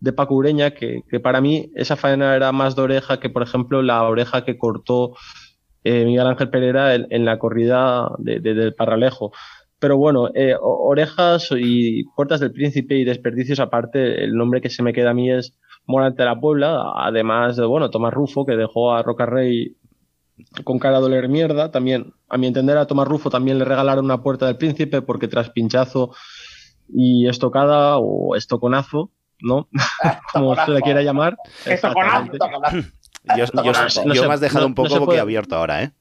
de Paco Ureña, que, para mí esa faena era más de oreja que, por ejemplo, la oreja que cortó eh, Miguel Ángel Pereira en, la corrida del Parralejo. Pero bueno, eh, orejas y puertas del príncipe y desperdicios aparte, el nombre que se me queda a mí es Morante de la Puebla, además de, bueno, Tomás Rufo, que dejó a Roca Rey con cara a doler mierda. También, a mi entender, a Tomás Rufo también le regalaron una puerta del príncipe porque tras pinchazo y estocada o estoconazo, ¿no? Como se le quiera llamar. Estoconazo. Yo, yo, me has dejado un poco boquiabierto ahora, ¿eh?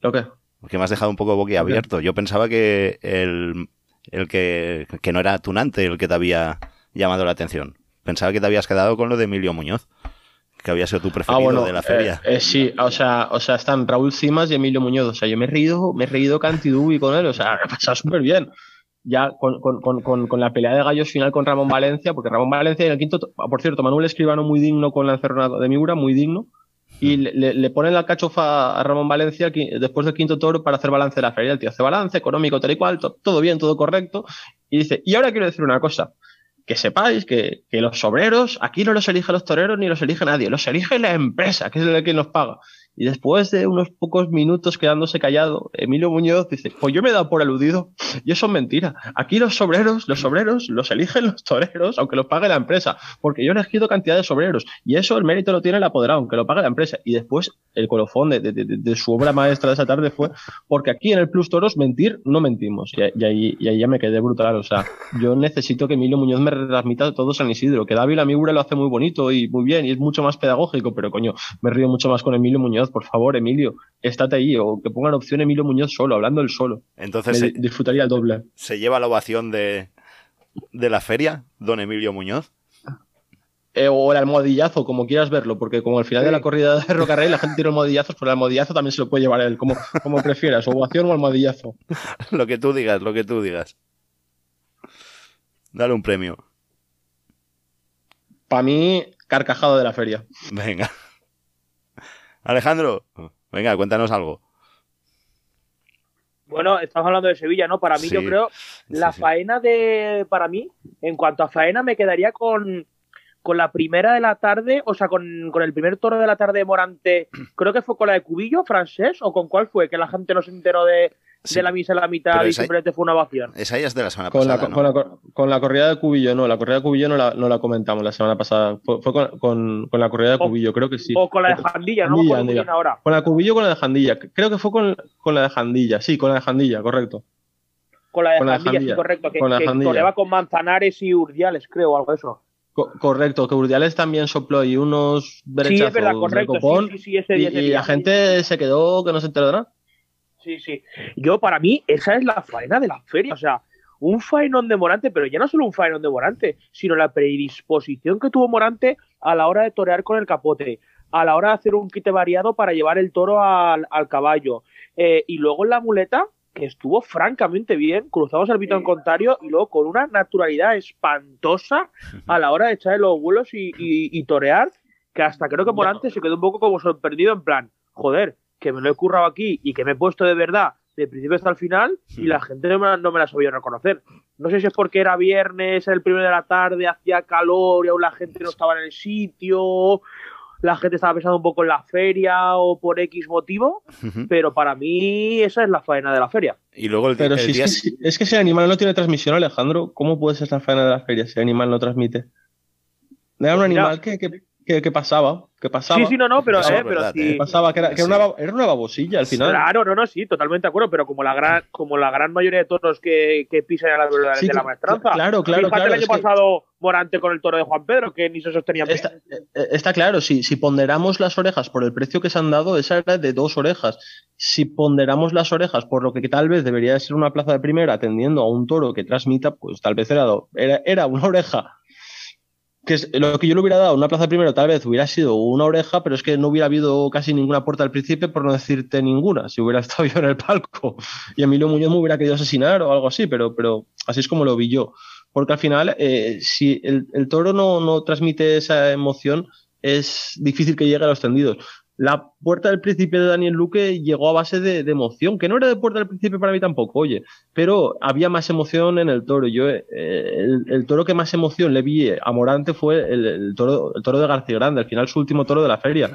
¿Lo qué? Porque me has dejado un poco boquiabierto. Yo pensaba que el, el que, que no era Tunante el que te había llamado la atención. Pensaba que te habías quedado con lo de Emilio Muñoz que había sido tu preferido ah, de la feria. Eh, eh, sí, o sea, o sea, están Raúl Cimas y Emilio Muñoz. O sea, yo me he reído, me he reído cantidubi con él, o sea, me ha pasado súper bien. Ya con, con, con, con, la pelea de gallos final con Ramón Valencia, porque Ramón Valencia en el quinto, por cierto, Manuel Escribano muy digno con la encerrona de Miura, muy digno, y le, le, ponen la cachofa a Ramón Valencia después del quinto toro para hacer balance de la feria. El tío hace balance económico, tal y cual, todo bien, todo correcto, y dice, y ahora quiero decir una cosa, que sepáis que, que, los obreros aquí no los elige los toreros ni los elige nadie, los elige la empresa, que es la que nos paga. Y después de unos pocos minutos quedándose callado, Emilio Muñoz dice, pues yo me he dado por aludido. Y eso es mentira. Aquí los obreros, los obreros los eligen los toreros, aunque los pague la empresa. Porque yo he elegido cantidad de obreros. Y eso el mérito lo tiene el apoderado, aunque lo pague la empresa. Y después el colofón de, de, su obra maestra de esa tarde fue, porque aquí en el Plus Toros mentir no mentimos. Y, ahí, y ahí ya me quedé brutal. O sea, yo necesito que Emilio Muñoz me retransmita todo San Isidro. Que David Amigura lo hace muy bonito y muy bien y es mucho más pedagógico, pero coño, me río mucho más con Emilio Muñoz por favor, Emilio, estate ahí, o que pongan opción Emilio Muñoz solo, hablando él solo. Entonces disfrutaría el doble. ¿Se lleva la ovación de, de la feria, don Emilio Muñoz? Eh, o el almohadillazo, como quieras verlo, porque como al final de la corrida de Rocarrey la gente tira almohadillazos, pues el almohadillazo también se lo puede llevar él, como, como prefieras, ovación o almohadillazo. lo que tú digas, lo que tú digas. Dale un premio. Para mí, carcajado de la feria. Venga. Alejandro, venga, cuéntanos algo. Bueno, estamos hablando de Sevilla, ¿no? Para mí, yo creo, la faena de. Para mí, en cuanto a faena, me quedaría con, con la primera de la tarde, o sea, con, con, el primer toro de la tarde de Morante, creo que fue con la de Cubillo, francés, o con cuál fue, que la gente no se enteró de, de la misa a la mitad y simplemente fue una ovación. Esa ya es de la semana con pasada. La, con, la, con, la, corrida de Cubillo, no, la corrida de Cubillo no la, no la comentamos la semana pasada. Fue, con, con, la corrida de Cubillo, creo que sí. O con la de Jandilla, no me ahora. Con la Cubillo o con la de Jandilla. Creo que fue con, con la de Jandilla, sí, con la de Jandilla, correcto. Con la de, Jandilla, sí, correcto. Que, con la que con Manzanares y Urdiales, creo, algo de eso. correcto, que Urdiales también sopló y unos derechazos sí, es verdad, correcto, sí, sí, ese, y, y la gente se quedó que no se enteró de nada. Sí, sí. Yo, para mí, esa es la faena de la feria. O sea, un faenón de Morante, pero ya no solo un faenón de Morante, sino la predisposición que tuvo Morante a la hora de torear con el capote, a la hora de hacer un quite variado para llevar el toro al, caballo. Eh, y luego en la muleta, que estuvo francamente bien, cruzamos el en contrario y luego con una naturalidad espantosa a la hora de echar los vuelos y, y torear, que hasta creo que Morante se quedó un poco como sorprendido en plan, joder, que me lo he currado aquí y que me he puesto de verdad de principio hasta el final y la gente no me, no me la sabía reconocer. No sé si es porque era viernes, el primero de la tarde, hacía calor y aún la gente no estaba en el sitio, la gente estaba pensando un poco en la feria o por X motivo, pero para mí esa es la faena de la feria. Y luego el, pero si es, que, es que si el animal no tiene transmisión, Alejandro, ¿cómo puede ser la faena de la feria si el animal no transmite? Era un pues animal que, que, pasaba, que pasaba. Sí, sí, no, no, pero, eh, pero sí. pasaba, que, era, que era, una, era, una, babosilla al final. Claro, no, no, sí, totalmente de acuerdo, pero como la gran, como la gran mayoría de toros que, que pisan a la verdad de la maestranza. Claro, claro, claro. el año pasado Morante con el toro de Juan Pedro, que ni se sostenía está, eh, está, claro, si, si ponderamos las orejas por el precio que se han dado, esa era de dos orejas. Si ponderamos las orejas por lo que tal vez debería ser una plaza de primera atendiendo a un toro que transmita, pues tal vez era, era, era una oreja que lo que yo le hubiera dado una plaza primero, tal vez hubiera sido una oreja, pero es que no hubiera habido casi ninguna puerta al principio, por no decirte ninguna, si hubiera estado yo en el palco y Emilio Muñoz me hubiera querido asesinar o algo así, pero, pero así es como lo vi yo. Porque al final, eh, si el, toro no, no transmite esa emoción, es difícil que llegue a los tendidos la puerta del príncipe de Daniel Luque llegó a base de, emoción, que no era de puerta del príncipe para mí tampoco, oye, pero había más emoción en el toro. Yo, eh, el, toro que más emoción le vi a Morante fue el, toro, el toro de García Grande, al final su último toro de la feria.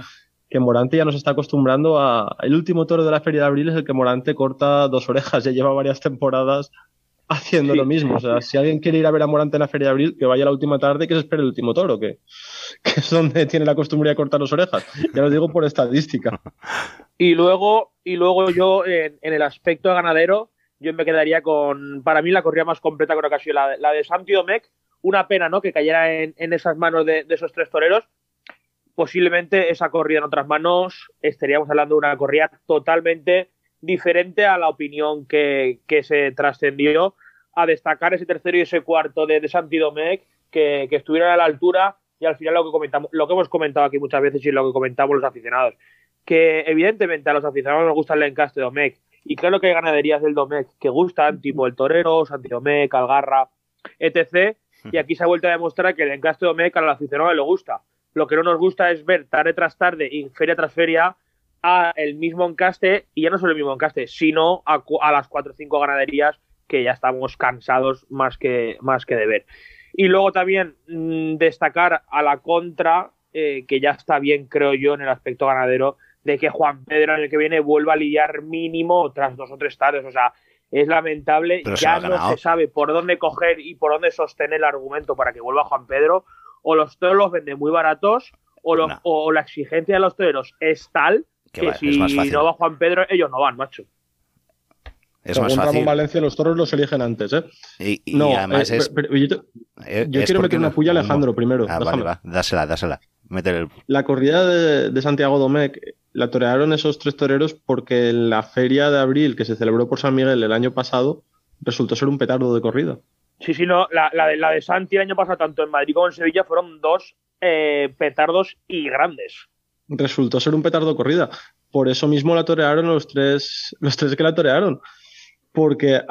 Que Morante ya nos está acostumbrando a. El último toro de la feria de abril es el que Morante corta dos orejas, ya lleva varias temporadas haciendo lo mismo. O sea, si alguien quiere ir a ver a Morante en la Feria de Abril, que vaya la última tarde y que se espere el último toro, que, es donde tiene la costumbre de cortar las orejas. Ya lo digo por estadística. Y luego, y luego yo, en, el aspecto de ganadero, yo me quedaría con, para mí, la corrida más completa creo que ha sido la, la de Santi Domecq. Una pena, ¿no?, que cayera en, esas manos de, esos tres toreros. Posiblemente esa corrida en otras manos estaríamos hablando de una corrida totalmente diferente a la opinión que, que se trascendió a destacar ese tercero y ese cuarto de, de Santi Domecq que, que, estuvieron a la altura y al final lo que comentamos, lo que hemos comentado aquí muchas veces y lo que comentamos los aficionados, que evidentemente a los aficionados nos gusta el encaste de Domecq y claro que hay ganaderías del Domecq que gustan, tipo el Torero, Santi Domecq, Algarra, etc. Y aquí se ha vuelto a demostrar que el encaste de Domecq a los aficionados le gusta. Lo que no nos gusta es ver tarde tras tarde y feria tras feria a el mismo encaste, y ya no solo el mismo encaste, sino a, a las cuatro o cinco ganaderías que ya estamos cansados más que, más que de ver. Y luego también mm, destacar a la contra, eh, que ya está bien, creo yo, en el aspecto ganadero, de que Juan Pedro en el que viene vuelva a lidiar mínimo tras dos o tres tardes. O sea, es lamentable. ya no se sabe por dónde coger y por dónde sostener el argumento para que vuelva Juan Pedro. O los toros los venden muy baratos, o, o la exigencia de los toreros es tal que, si no va Juan Pedro, ellos no van, macho. Es más fácil. Ramón Valencia los toros los eligen antes, ¿eh? Y, no, además eh, es. yo, eh, quiero meter una puya a Alejandro primero. Ah, vale, va. Dásela, dásela. Meter La corrida de, Santiago Domecq la torearon esos tres toreros porque en la feria de abril que se celebró por San Miguel el año pasado resultó ser un petardo de corrida. Sí, sí, no. La, la, de, la de Santi el año pasado, tanto en Madrid como en Sevilla, fueron dos eh, petardos y grandes resultó ser un petardo corrida. Por eso mismo la torearon los tres, los tres que la torearon. Porque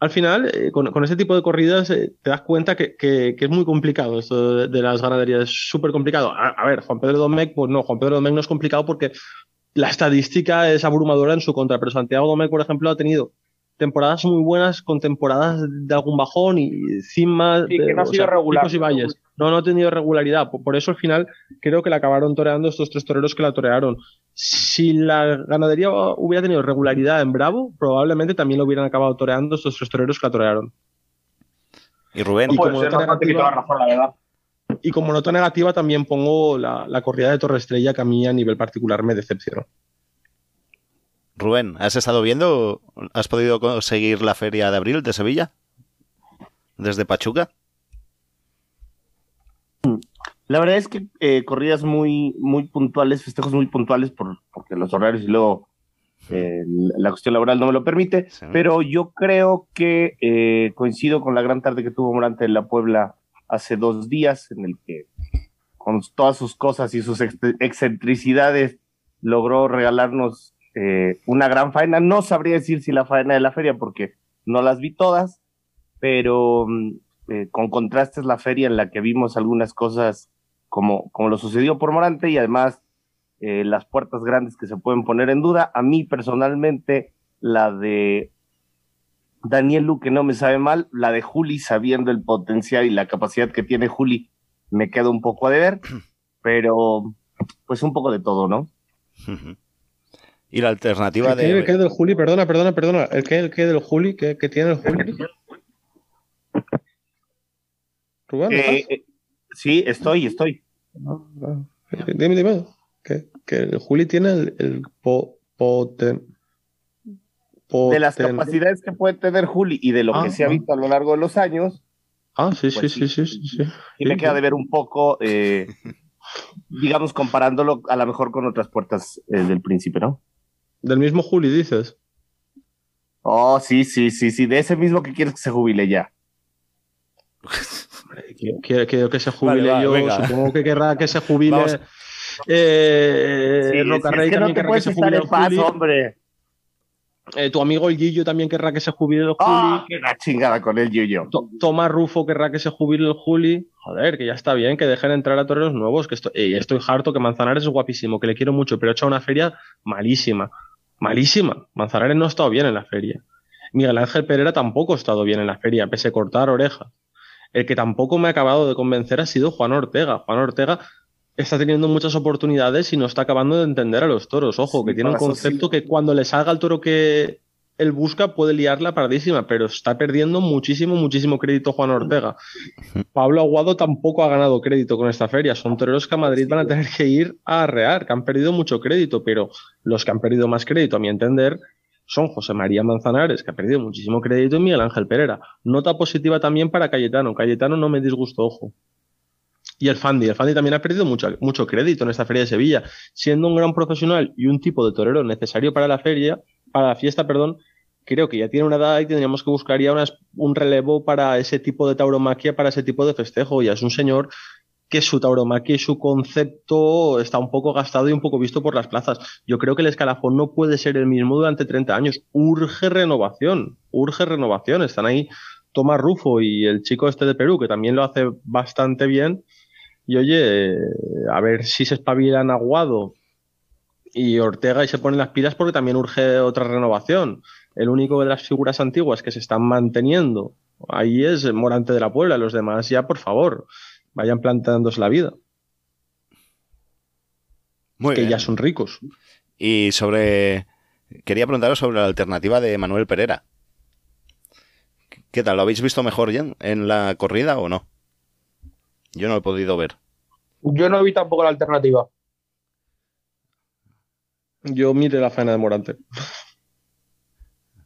al, final, eh, con, ese tipo de corridas, eh, te das cuenta que, es muy complicado esto de, las ganaderías. Es súper complicado. A, ver, Juan Pedro Domecq, pues no, Juan Pedro Domecq no es complicado porque la estadística es abrumadora en su contra. Pero Santiago Domecq, por ejemplo, ha tenido temporadas muy buenas con temporadas de algún bajón y cimas sí, que no ha sido regular. y valles. No, no ha tenido regularidad. Por, eso al final creo que la acabaron toreando estos tres toreros que la torearon. Si la ganadería hubiera tenido regularidad en Bravo, probablemente también lo hubieran acabado toreando estos tres toreros que la torearon. Y Rubén, y como, nota negativa, y como nota negativa también pongo la, la corrida de Torre Estrella que a mí a nivel particular me decepcionó. Rubén, ¿has estado viendo? ¿Has podido seguir la feria de abril de Sevilla? ¿Desde Pachuca? La verdad es que eh, corridas muy, muy puntuales, festejos muy puntuales, por, porque los horarios y luego eh, la cuestión laboral no me lo permite, pero yo creo que eh, coincido con la gran tarde que tuvo Morante en la Puebla hace dos días, en el que con todas sus cosas y sus excentricidades logró regalarnos una gran faena. No sabría decir si la faena de la feria, porque no las vi todas, pero mm, con contrastes la feria en la que vimos algunas cosas como, como lo sucedió por Morante y además eh, las puertas grandes que se pueden poner en duda. A mí personalmente la de Daniel Luque no me sabe mal, la de Juli sabiendo el potencial y la capacidad que tiene Juli me queda un poco a deber, pero pues un poco de todo, ¿no? Y la alternativa de... ¿El que del Juli? Perdona, perdona, perdona. ¿El que, el que del Juli? ¿Qué, tiene el Juli? Eh, eh, sí, estoy, estoy. Dime, dime. Que, el Juli tiene el, poten, De las capacidades que puede tener Juli y de lo que ah, se ha ah. visto a lo largo de los años. Ah, sí, pues sí, sí, sí, sí, Y me queda de ver un poco, eh, digamos, comparándolo a lo mejor con otras puertas del príncipe, ¿no? Del mismo Juli, dices. Oh, sí, sí, sí, sí, de ese mismo que quieres que se jubile ya. quiero, que se jubile yo, supongo que querrá que se jubile. Eh, sí, Rocarrey es que también no querrá que se jubile. Paz, hombre. Eh, tu amigo el Gillo también querrá que se jubile el Juli. ¡Qué la chingada con el Gillo! Tomás Rufo querrá que se jubile el Juli. Joder, que ya está bien, que dejen entrar a toreros nuevos. Que estoy, estoy harto, que Manzanares es guapísimo, que le quiero mucho, pero ha hecho una feria malísima. Malísima. Manzanares no ha estado bien en la feria. Miguel Ángel Pereira tampoco ha estado bien en la feria, pese a cortar orejas. El que tampoco me ha acabado de convencer ha sido Juan Ortega. Juan Ortega está teniendo muchas oportunidades y no está acabando de entender a los toros. Ojo, que tiene un concepto que cuando le salga el toro que él busca puede liarla paradísima, pero está perdiendo muchísimo, muchísimo crédito Juan Ortega. Pablo Aguado tampoco ha ganado crédito con esta feria. Son toreros que a Madrid van a tener que ir a arrear, que han perdido mucho crédito, pero los que han perdido más crédito, a mi entender, son José María Manzanares, que ha perdido muchísimo crédito, y Miguel Ángel Pereira. Nota positiva también para Cayetano. Cayetano no me disgustó, ojo. Y el Fandi. El Fandi también ha perdido mucho, mucho crédito en esta feria de Sevilla. Siendo un gran profesional y un tipo de torero necesario para la feria, para la fiesta, perdón, creo que ya tiene una edad y tendríamos que buscar ya un relevo para ese tipo de tauromaquia, para ese tipo de festejo. Ya es un señor que su tauromaquia y su concepto está un poco gastado y un poco visto por las plazas. Yo creo que el escalafón no puede ser el mismo durante 30 años. Urge renovación, urge renovación. Están ahí Tomás Rufo y el chico este de Perú, que también lo hace bastante bien. Y oye, a ver si se espabilan Aguado y Ortega y se ponen las pilas porque también urge otra renovación. El único de las figuras antiguas que se están manteniendo ahí es Morante de la Puebla. Los demás ya, por favor, vayan planteándose la vida. Muy que ya son ricos. Y sobre. Quería preguntaros sobre la alternativa de Manuel Pereira. ¿Qué tal? ¿Lo habéis visto mejor ya en la corrida o no? Yo no lo he podido ver. Yo no vi tampoco la alternativa. Yo mire la faena de Morante.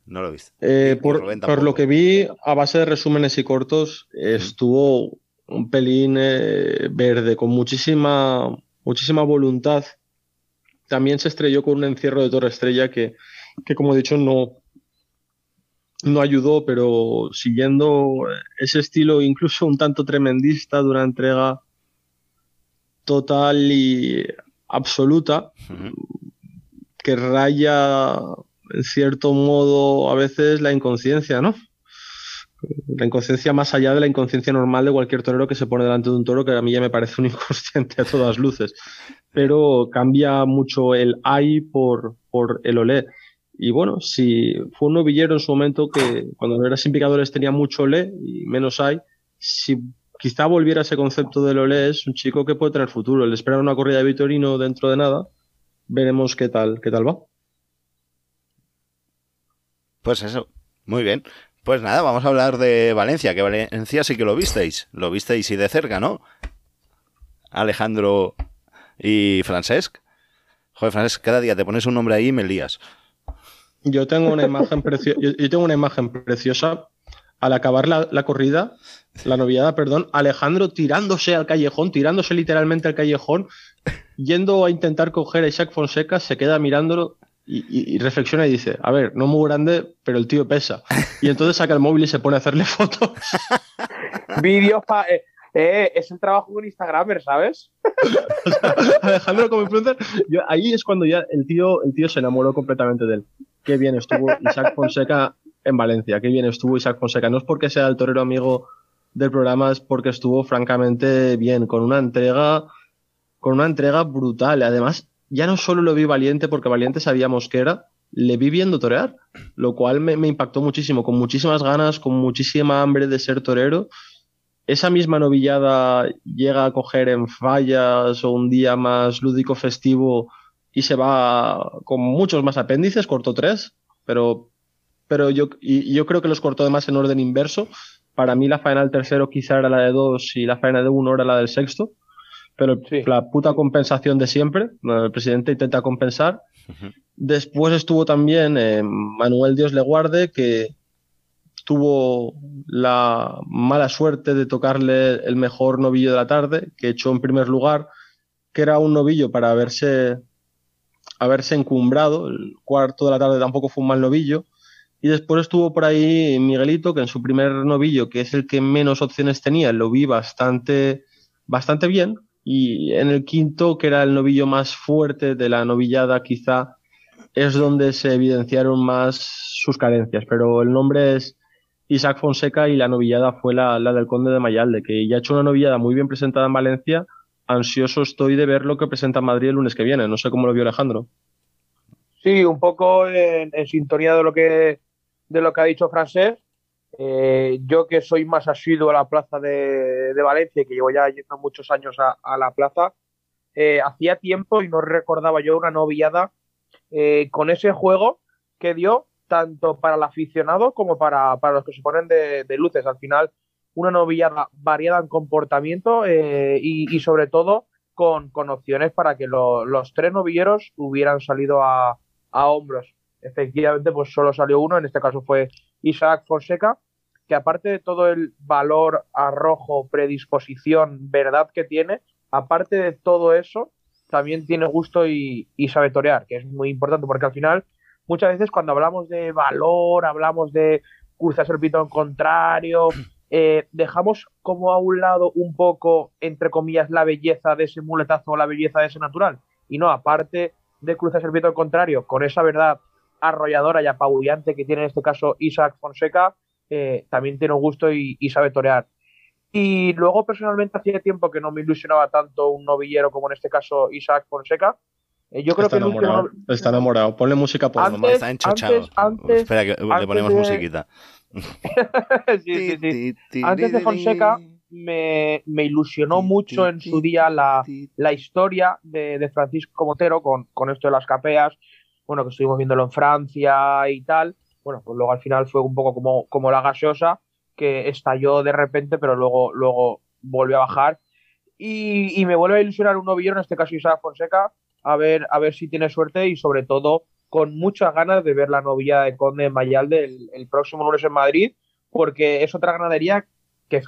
No lo he visto. Eh, por, lo que vi, a base de resúmenes y cortos, estuvo un pelín eh, verde, con muchísima, muchísima voluntad. También se estrelló con un encierro de Torre Estrella que, que como he dicho, no, no ayudó, pero siguiendo ese estilo incluso un tanto tremendista de una entrega total y absoluta, que raya en cierto modo a veces la inconsciencia, ¿no? La inconsciencia más allá de la inconsciencia normal de cualquier torero que se pone delante de un toro, que a mí ya me parece un inconsciente a todas luces. Pero cambia mucho el hay por, por el olé. Y bueno, si fue un novillero en su momento que cuando era sin picadores tenía mucho olé y menos hay, si quizá volviera ese concepto del olé, es un chico que puede tener futuro. Le espera una corrida de Vitorino dentro de nada. Veremos qué tal, qué tal va. Pues eso, muy bien. Pues nada, vamos a hablar de Valencia, que Valencia sí que lo visteis. Lo visteis y de cerca, ¿no? Alejandro y Francesc. Joder, Francesc, cada día te pones un nombre ahí y me lías. Yo tengo una imagen preciosa. Yo, tengo una imagen preciosa. Al acabar la, la, corrida, la noviada, perdón, Alejandro tirándose al callejón, tirándose literalmente al callejón, yendo a intentar coger a Isaac Fonseca, se queda mirándolo y, reflexiona y dice, a ver, no muy grande, pero el tío pesa. Y entonces saca el móvil y se pone a hacerle fotos. Vídeos para... Eh, eh, es el trabajo con Instagramer, ¿sabes? Alejandro como influencer, ahí es cuando ya el tío, el tío se enamoró completamente de él. Qué bien estuvo Isaac Fonseca en Valencia, qué bien estuvo Isaac Fonseca. No es porque sea el torero amigo del programa, es porque estuvo francamente bien, con una entrega, con una entrega brutal. Además, ya no solo lo vi valiente porque valiente sabíamos que era, le vi viendo torear, lo cual me, impactó muchísimo, con muchísimas ganas, con muchísima hambre de ser torero. Esa misma novillada llega a coger en fallas o un día más lúdico festivo y se va con muchos más apéndices, cortó tres, pero, pero yo, y, yo creo que los cortó además en orden inverso. Para mí la faena del tercero quizá era la de dos y la faena de uno era la del sexto pero la puta compensación de siempre, el presidente intenta compensar. Después estuvo también eh, Manuel Dios le guarde, que tuvo la mala suerte de tocarle el mejor novillo de la tarde, que echó en primer lugar, que era un novillo para haberse, haberse encumbrado. El cuarto de la tarde tampoco fue un mal novillo. Y después estuvo por ahí Miguelito, que en su primer novillo, que es el que menos opciones tenía, lo vi bastante, bastante bien. Y en el quinto, que era el novillo más fuerte de la novillada, quizá es donde se evidenciaron más sus carencias. Pero el nombre es Isaac Fonseca y la novillada fue la, la del Conde de Mayalde, que ya ha hecho una novillada muy bien presentada en Valencia. Ansioso estoy de ver lo que presenta en Madrid el lunes que viene. No sé cómo lo vio Alejandro. Sí, un poco en, sintonía de lo que de lo que ha dicho Francés. Eh, yo que soy más asiduo a la plaza de, Valencia y que llevo ya yendo muchos años a, la plaza, eh, hacía tiempo y no recordaba yo una novillada eh, con ese juego que dio tanto para el aficionado como para, los que se ponen de, luces. Al final, una novillada variada en comportamiento y, sobre todo con, con opciones para que los tres novilleros hubieran salido a, a hombros. Efectivamente, pues solo salió uno, en este caso fue Isaac Fonseca, que aparte de todo el valor, arrojo, predisposición, verdad que tiene, aparte de todo eso, también tiene gusto y, sabe torear, que es muy importante porque al final, muchas veces cuando hablamos de valor, hablamos de cruzas el pitón contrario, eh, dejamos como a un lado un poco, entre comillas, la belleza de ese muletazo o la belleza de ese natural. Y no, aparte de cruzas el viento contrario con esa verdad arrolladora y apabullante que tiene en este caso Isaac Fonseca, eh, también tiene un gusto y, sabe torear. Y luego personalmente hacía tiempo que no me ilusionaba tanto un novillero como en este caso Isaac Fonseca. Eh, yo creo está que enamorado, está enamorado. Ponle música por antes, está enchochado. Antes, Espera que le ponemos musiquita. sí, sí, sí. Antes de Fonseca me, ilusionó mucho en su día la, historia de, Francisco Motero con, esto de las capeas, bueno, que estuvimos viéndolo en Francia y tal. Bueno, pues luego al final fue un poco como, como la gaseosa, que estalló de repente, pero luego, luego volvió a bajar. Y, me vuelve a ilusionar un novillero, en este caso Isaac Fonseca, a ver, a ver si tiene suerte y sobre todo con muchas ganas de ver la novilla de Conde Mayalde el, el próximo lunes en Madrid, porque es otra ganadería que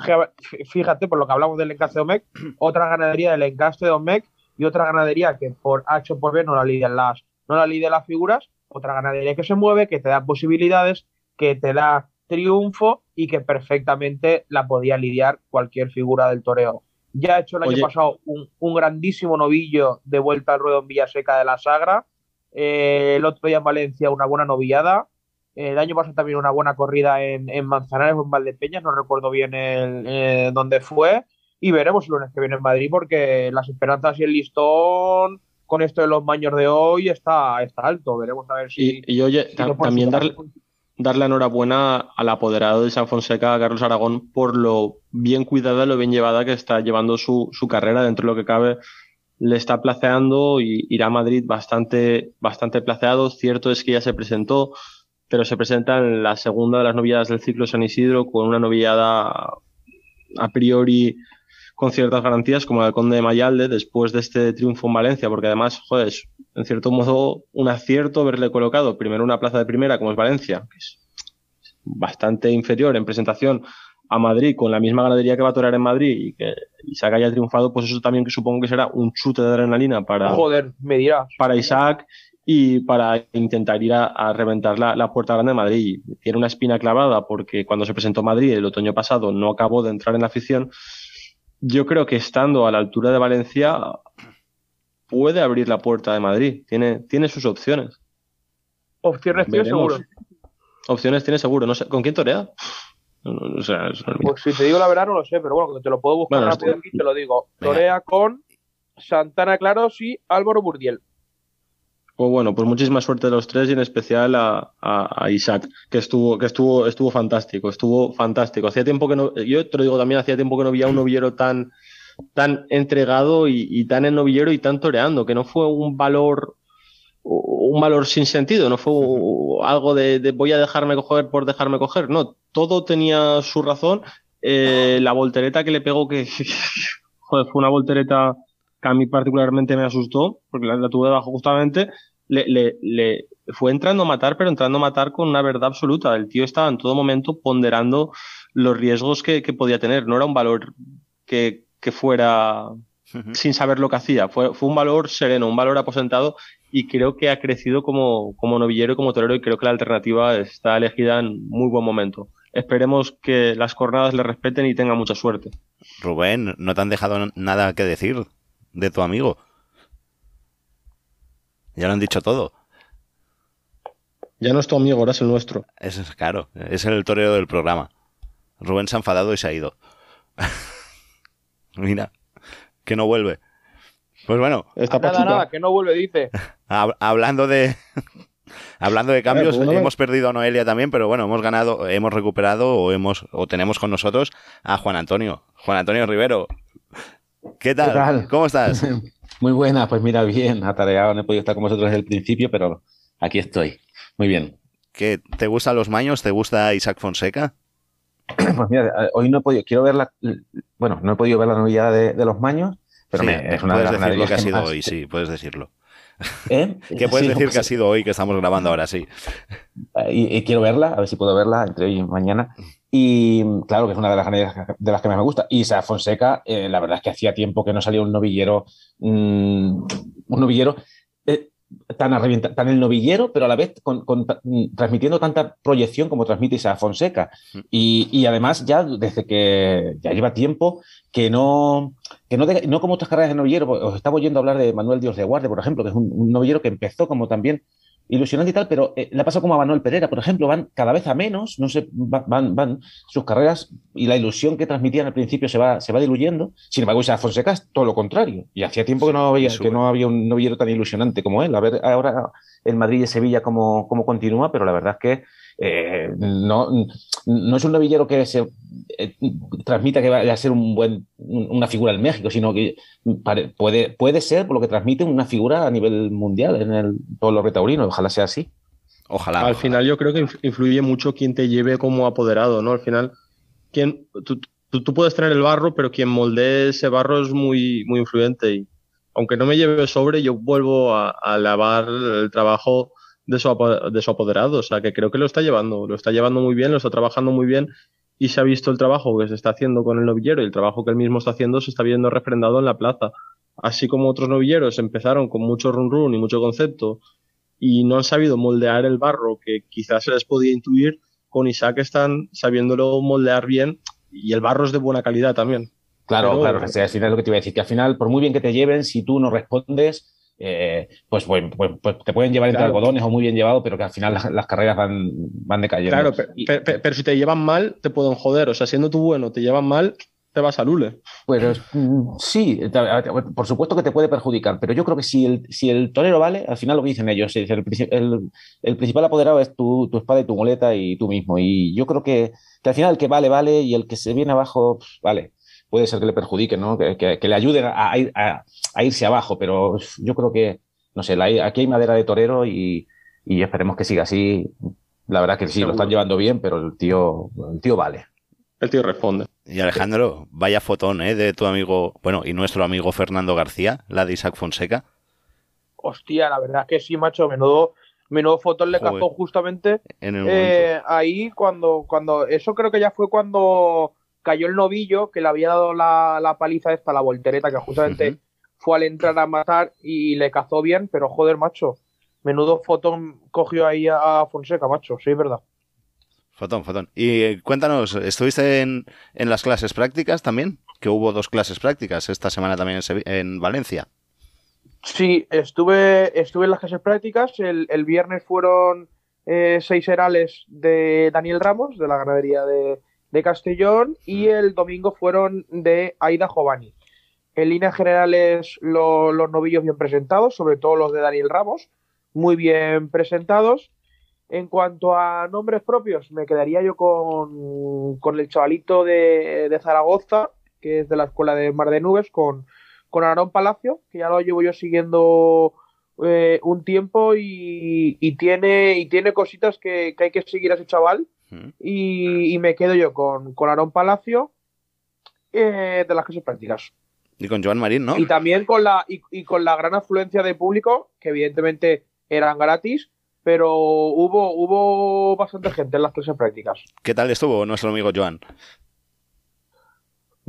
fíjate, por lo que hablamos del encaste de Omec, otra ganadería del encaste de Omec y otra ganadería que por H o por B no la lidian las, no la lidian las figuras, otra ganadería que se mueve, que te da posibilidades, que te da triunfo y que perfectamente la podía lidiar cualquier figura del toreo. Ya ha hecho el año pasado un, grandísimo novillo de vuelta al ruedo en Villaseca de la Sagra. Eh, el otro día en Valencia una buena novillada. El año pasado también una buena corrida en, en Manzanares o en Valdepeñas, no recuerdo bien el, eh, dónde fue. Y veremos el lunes que viene en Madrid porque las esperanzas y el listón con esto de los maños de hoy está, está alto. Veremos a ver si. Y, oye, también darle, darle enhorabuena al apoderado de San Fonseca, Carlos Aragón, por lo bien cuidada, lo bien llevada que está llevando su, su carrera dentro de lo que cabe. Le está placeando y irá a Madrid bastante, bastante placeado. Cierto es que ya se presentó pero se presenta en la segunda de las novilladas del ciclo San Isidro con una novillada a priori con ciertas garantías como la Conde de Mayalde después de este triunfo en Valencia, porque además, joder, es en cierto modo un acierto haberle colocado primero una plaza de primera como es Valencia, que es bastante inferior en presentación a Madrid con la misma ganadería que va a torear en Madrid y que Isaac haya triunfado, pues eso también que supongo que será un chute de adrenalina para, Joder, me para Isaac y para intentar ir a, reventar la, puerta grande de Madrid. Tiene una espina clavada porque cuando se presentó Madrid el otoño pasado no acabó de entrar en la afición. Yo creo que estando a la altura de Valencia puede abrir la puerta de Madrid. Tiene, tiene sus opciones. Opciones tiene seguro. Opciones tiene seguro. No sé, ¿Con quién torea? pues si te digo la verdad no lo sé, pero bueno, te lo puedo buscar rápido aquí te lo digo. Torea con Santana Claros y Álvaro Burdiel. Pues bueno, pues muchísima suerte de los tres y en especial a, Isaac, que estuvo, que estuvo, estuvo fantástico, estuvo fantástico. Hacía tiempo que no, yo te lo digo también, hacía tiempo que no veía un novillero tan, tan entregado y, tan en novillero y tan toreando, que no fue un valor, un valor sin sentido, no fue algo de, voy a dejarme coger por dejarme coger, no, todo tenía su razón. Eh, la voltereta que le pegó, que joder, fue una voltereta que a mí particularmente me asustó, porque la, tuve debajo justamente, le, le, le, fue entrando a matar, pero entrando a matar con una verdad absoluta. El tío estaba en todo momento ponderando los riesgos que, que podía tener. No era un valor que, que fuera sin saber lo que hacía. Fue, fue un valor sereno, un valor aposentado y creo que ha crecido como, como novillero y como torero y creo que la alternativa está elegida en muy buen momento. Esperemos que las jornadas le respeten y tenga mucha suerte. Rubén, no te han dejado nada que decir de tu amigo. Ya lo han dicho todo. Ya no es tu amigo, ahora es el nuestro. Es claro, es el torero del programa. Rubén se ha enfadado y se ha ido. Mira, que no vuelve. Pues bueno. nada, nada, que no vuelve, dice. hablando de. hablando de cambios, pues hemos perdido a Noelia también, pero bueno, hemos ganado, hemos recuperado o hemos, o tenemos con nosotros a Juan Antonio. Juan Antonio Rivero. ¿Qué tal? ¿Cómo estás? Muy buena, pues mira, bien, atareado, no he podido estar con vosotros desde el principio, pero aquí estoy. Muy bien. ¿Qué, ¿Te gustan los maños? ¿Te gusta Isaac Fonseca? Pues mira, hoy no he podido, quiero ver la, bueno, no he podido ver la novillada de, los maños, pero es una puedes de las decir lo que ha sido hoy, sí, puedes decirlo. ¿Eh? ¿Qué puedes decir que ha sido hoy que estamos grabando ahora, sí? Y, quiero verla, a ver si puedo verla entre hoy y mañana. Y claro que es una de las de las que más me gusta. Y Isaac Fonseca, eh, la verdad es que hacía tiempo que no salía un novillero, mm, un novillero eh, tan, tan el novillero, pero a la vez con, transmitiendo tanta proyección como transmite Isaac Fonseca. Mm. Y, además, ya desde que ya lleva tiempo que no, que no, no como otras carreras de novillero, os estaba oyendo hablar de Manuel Dios de Guarde, por ejemplo, que es un novillero que empezó como también ilusionante y tal, pero eh, le ha pasado como a Manuel Pereira, por ejemplo, van cada vez a menos, no sé, van, van sus carreras y la ilusión que transmitían al principio se va, se va diluyendo. Sin embargo, Isaac Fonseca es todo lo contrario. Y hacía tiempo que no había, que no había un novillero tan ilusionante como él. A ver ahora en Madrid y Sevilla cómo, cómo continúa, pero la verdad es que eh, no, no es un novillero que se eh, transmita que vaya a ser un buen, una figura en México, sino que puede, puede ser, por lo que transmite, una figura a nivel mundial en el pueblo retaurino. Ojalá sea así. Ojalá. Al final yo creo que influye mucho quien te lleve como apoderado, ¿no? Al final, quien, tú, tú, puedes tener el barro, pero quien moldee ese barro es muy, muy influyente. Y aunque no me lleve sobre, yo vuelvo a, a lavar el trabajo de su, de su apoderado. O sea, que creo que lo está llevando, lo está llevando muy bien, lo está trabajando muy bien y se ha visto el trabajo que se está haciendo con el novillero y el trabajo que él mismo está haciendo se está viendo refrendado en la plaza. Así como otros novilleros empezaron con mucho run run y mucho concepto y no han sabido moldear el barro que quizás se les podía intuir, con Isaac están sabiéndolo moldear bien y el barro es de buena calidad también. Claro, claro, al final lo que te iba a decir, que al final, por muy bien que te lleven, si tú no respondes, eh, pues, pues, pues, pues, te pueden llevar entre algodones o muy bien llevado, pero que al final las, carreras van, van decayendo. Claro, pero, si te llevan mal, te pueden joder. O sea, siendo tú bueno, te llevan mal, te vas a Lule. Pues mm, sí, por supuesto que te puede perjudicar, pero yo creo que si el, si el torero vale, al final lo que dicen ellos, el, el, principal apoderado es tu, tu, espada y tu muleta y tú mismo. Y yo creo que, que, al final el que vale, vale, y el que se viene abajo, vale puede ser que le perjudique, ¿no? Que, le ayuden a, a, irse abajo, pero yo creo que, no sé, aquí hay madera de torero y, esperemos que siga así. La verdad que sí, lo están llevando bien, pero el tío, el tío vale. El tío responde. Y Alejandro, vaya fotón, ¿eh? De tu amigo, bueno, y nuestro amigo Fernando García, la de Isaac Fonseca. Hostia, la verdad que sí, macho, menudo, menudo fotón le cazó justamente eh, ahí cuando, cuando, eso creo que ya fue cuando cayó el novillo que le había dado la, paliza esta, la voltereta, que justamente fue al entrar a matar y le cazó bien, pero joder, macho, menudo fotón cogió ahí a, Fonseca, macho, sí, es verdad. Fotón, fotón. Y eh, cuéntanos, ¿estuviste en, las clases prácticas también? Que hubo dos clases prácticas esta semana también en, Valencia. Sí, estuve, estuve en las clases prácticas. El, viernes fueron eh, seis herales de Daniel Ramos, de la ganadería de, de Castellón y el domingo fueron de Aida Giovanni. En líneas generales los novillos bien presentados, sobre todo los de Daniel Ramos, muy bien presentados. En cuanto a nombres propios, me quedaría yo con, el chavalito de, Zaragoza, que es de la escuela de Mar de Nubes, con, con Aarón Palacio, que ya lo llevo yo siguiendo eh, un tiempo y, tiene, y tiene cositas que, que hay que seguir a ese chaval y, me quedo yo con, con Aarón Palacio eh, de las clases prácticas. Y con Joan Marín, ¿no? Y también con la, y, con la gran afluencia de público, que evidentemente eran gratis, pero hubo, hubo bastante gente en las clases prácticas. ¿Qué tal estuvo nuestro amigo Joan?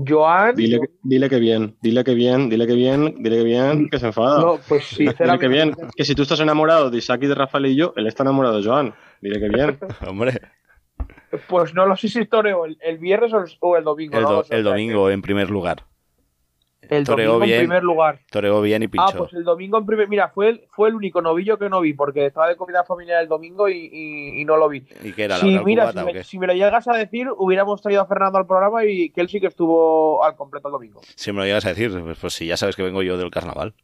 Joan. Dile, dile, que bien, dile que bien, dile que bien, dile que bien, que se enfada. No, pues sinceramente. Dile que bien, que si tú estás enamorado de Isaac y de Rafael y yo, él está enamorado de Joan. Dile que bien. Hombre. Pues no lo sé si toreo el, el viernes o el, domingo. El, domingo, en primer lugar. El domingo en primer lugar. Toreó bien y pinchó. Ah, pues el domingo en primer... Mira, fue el, fue el único novillo que no vi, porque estaba de comida familiar el domingo y, no lo vi. ¿Y qué era? Sí, mira, si me, lo llegas a decir, hubiéramos traído a Fernando al programa y que él sí que estuvo al completo el domingo. Si me lo llegas a decir, pues, pues si ya sabes que vengo yo del carnaval.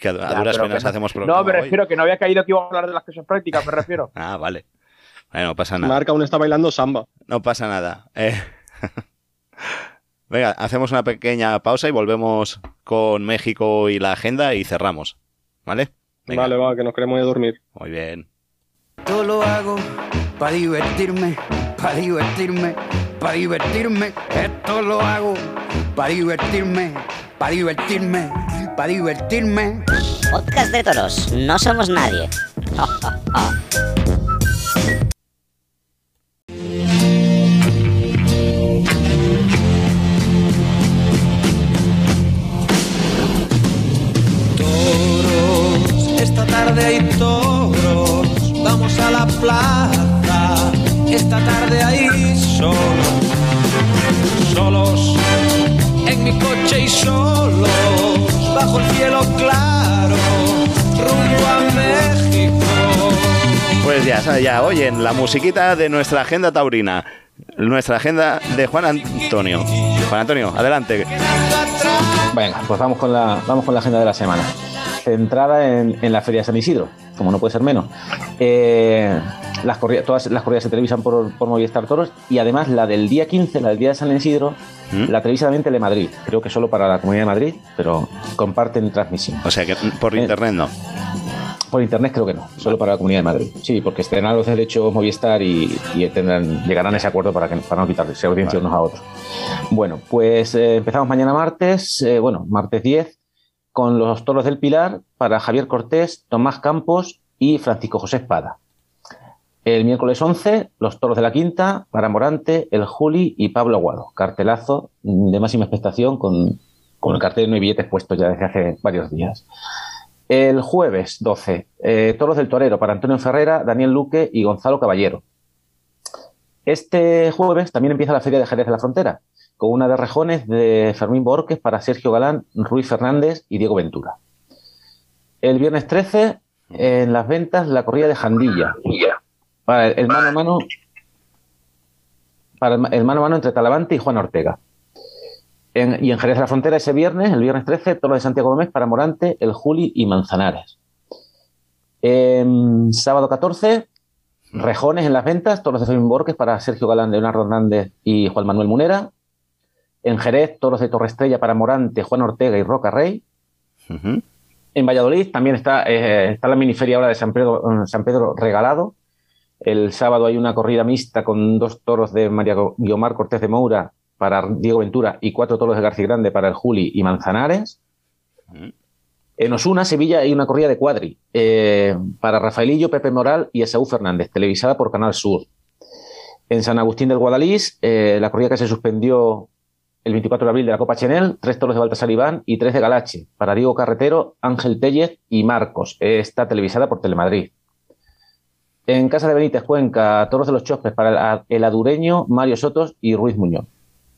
Que a, duras penas hacemos programa No, me refiero que no había caído que iba a hablar de las cosas prácticas, me refiero. ah, vale. No pasa nada. Marca aún está bailando samba. No pasa nada. Eh... Venga, hacemos una pequeña pausa y volvemos con México y la agenda y cerramos. ¿Vale? Vale, va, que nos queremos ir a dormir. Muy bien. Yo lo hago para divertirme, para divertirme, para divertirme. Esto lo hago para divertirme, para divertirme, para divertirme. Podcast de toros, no somos nadie. tarde hay toros, vamos a la plaza, esta tarde ahí solos, solos, en mi coche y solos, bajo el cielo claro, rumbo a México. Pues ya, ya oyen la musiquita de nuestra agenda taurina, nuestra agenda de Juan Antonio. Juan Antonio, adelante. Venga, pues vamos con la, vamos con la agenda de la semana centrada en, la Feria de San Isidro, como no puede ser menos. Eh, las todas las corridas se televisan por, Movistar Toros y además la del día 15, la del día de San Isidro, ¿Mm? la televisa también Telemadrid. Creo que solo para la Comunidad de Madrid, pero comparten transmisión. O sea que por eh, internet no. Por internet creo que no, solo para la Comunidad de Madrid. Sí, porque estrenan los derechos Movistar y, tendrán, llegarán a ese acuerdo para, que, para no quitarse audiencia unos a otros. Bueno, pues eh, empezamos mañana martes, bueno, martes 10 con los toros del Pilar para Javier Cortés, Tomás Campos y Francisco José Espada. El miércoles 11, los toros de la Quinta para Morante, El Juli y Pablo Aguado. Cartelazo de máxima expectación con, el cartel de no billetes puestos ya desde hace varios días. El jueves 12, eh, toros del Torero para Antonio Ferrera, Daniel Luque y Gonzalo Caballero. Este jueves también empieza la Feria de Jerez de la Frontera, con una de rejones de Fermín Borges para Sergio Galán, Ruiz Fernández y Diego Ventura. El viernes 13, en las ventas, la corrida de Jandilla. Para el mano a mano, para el mano a mano entre Talavante y Juan Ortega. y en Jerez de la Frontera ese viernes, el viernes 13, Toro de Santiago Gómez para Morante, El Juli y Manzanares. sábado 14, Rejones en las ventas, toros de Fermín Borges para Sergio Galán, Leonardo Hernández y Juan Manuel Munera. En Jerez, toros de Torre Estrella para Morante, Juan Ortega y Roca Rey. En Valladolid también está, eh, está la miniferia ahora de San Pedro, mm, San Pedro regalado. El sábado hay una corrida mixta con dos toros de María Guiomar Cortés de Moura para Diego Ventura y cuatro toros de García Grande para el Juli y Manzanares. En Osuna, Sevilla, hay una corrida de cuadri eh, para Rafaelillo, Pepe Moral y Esaú Fernández, televisada por Canal Sur. En San Agustín del Guadalís, eh, la corrida que se suspendió el 24 de abril de la Copa Chenel, tres toros de Baltasar Iván y tres de Galache, para Diego Carretero, Ángel Tellez y Marcos. Está televisada por Telemadrid. En Casa de Benítez, Cuenca, toros de los Chospes para el adureño, Mario Sotos y Ruiz Muñoz.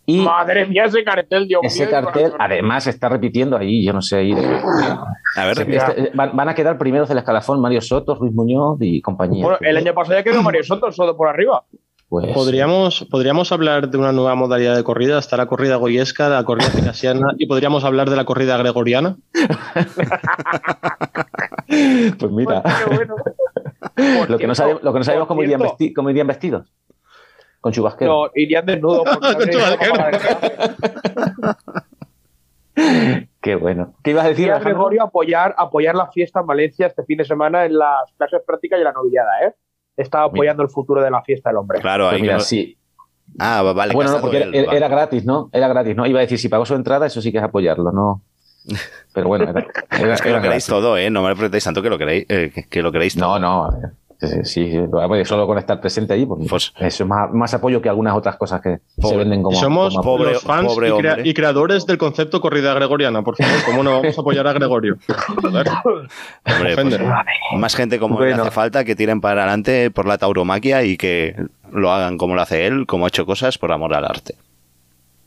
Y Madre mía, ese cartel, Dios Ese cartel, además, se está repitiendo ahí, yo no sé. Ahí a ver, este, van, a quedar primeros del escalafón Mario Sotos, Ruiz Muñoz y compañía. Bueno, el año pasado ya quedó Mario Sotos solo por arriba. Pues, podríamos, podríamos hablar de una nueva modalidad de corrida. Está la corrida goyesca, la corrida picasiana y podríamos hablar de la corrida gregoriana. pues mira. lo, que no sabemos, lo que no sabemos cómo irían, cómo irían vestidos. Con chubasquero. No, irían desnudos. Qué bueno. ¿Qué ibas a decir, Gregorio, apoyar, apoyar la fiesta en Valencia este fin de semana en las clases prácticas y la novillada, ¿eh? Está apoyando el futuro de la fiesta del hombre. Claro, pues mira, sí. Ah, vale. Bueno, no, porque era, gratis, ¿no? Era gratis, ¿no? Iba a decir, si pagó su entrada, eso sí que es apoyarlo, ¿no? Pero bueno, era, es que lo queréis todo, ¿eh? No me lo preguntéis tanto que lo queréis, eh, que, lo queréis todo. No, no. Sí, solo con estar presente allí, porque pues, eso es más, apoyo que algunas otras cosas que se venden como. Somos pobres fans y, creadores del concepto corrida gregoriana, por favor. ¿Cómo no vamos a apoyar a Gregorio? Pues, más gente como le hace falta que tiren para adelante por la tauromaquia y que lo hagan como lo hace él, como ha hecho cosas por amor al arte.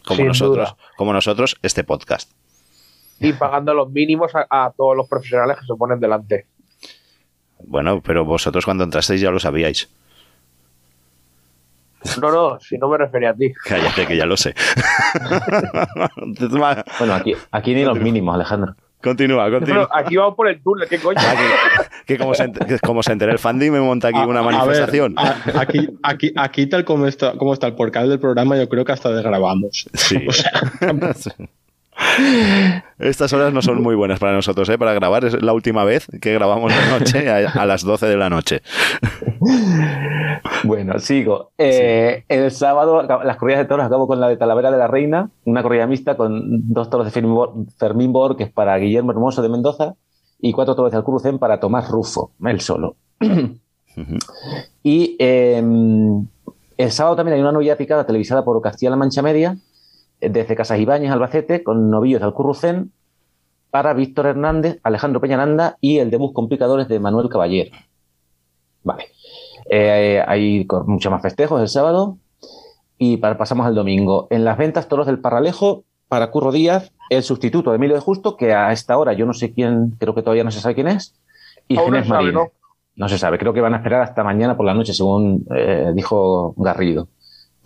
Como nosotros, como nosotros, este podcast. Y pagando los mínimos a todos los profesionales que se ponen delante. Bueno, pero vosotros cuando entrasteis ya lo sabíais. No, no, si no me refería a ti. Cállate, que ya lo sé. bueno, aquí, aquí ni los mínimos, Alejandro. Continúa, continúa. aquí vamos por el túnel, ¿qué coño? que, como, se, como se enteró el fandom me monta aquí una manifestación. aquí, aquí, aquí tal como está, como está el portal del programa, yo creo que hasta desgrabamos. Sí. Estas horas no son muy buenas para nosotros, ¿eh? Para grabar. Es la última vez que grabamos de noche a, las 12 de la noche. Bueno, sigo. Eh, el sábado, las corridas de toros, acabo con la de Talavera de la Reina, una corrida mixta con dos toros de Fermín Bor, que es para Guillermo Hermoso de Mendoza, y cuatro toros de Alcurucén para Tomás Rufo, él solo. y em, el sábado también hay una novia picada televisada por Castilla-La Mancha Media, desde Casas Ibáñez, Albacete, con novillos de Alcurrucén para Víctor Hernández, Alejandro Peñaranda y el debut complicadores de Manuel Caballero. Vale. Eh, hay muchos más festejos el sábado y pasamos al domingo. En las ventas, toros del Parralejo para Curro Díaz, el sustituto de Emilio de Justo, que a esta hora yo no sé quién, creo que todavía no se sabe quién es, y Ginés Marín. ¿no? se sabe, creo que van a esperar hasta mañana por la noche, según eh, dijo Garrido.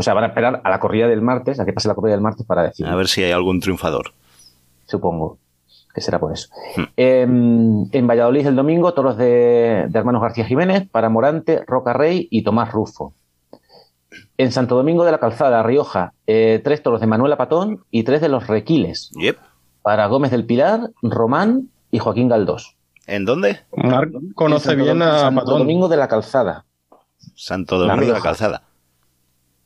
O sea, van a esperar a la corrida del martes, a que pase la corrida del martes para decir. A ver si hay algún triunfador. Supongo que será por eso. Hmm. Em, en Valladolid el domingo, toros de, hermanos García Jiménez para Morante, Roca Rey y Tomás Rufo. En Santo Domingo de la Calzada, Rioja, eh, tres toros de Manuela Patón y tres de los Requiles. Yep. Para Gómez del Pilar, Román y Joaquín Galdós. ¿En dónde? conoce bien a Santo Domingo de la Calzada. Santo Domingo de la Calzada.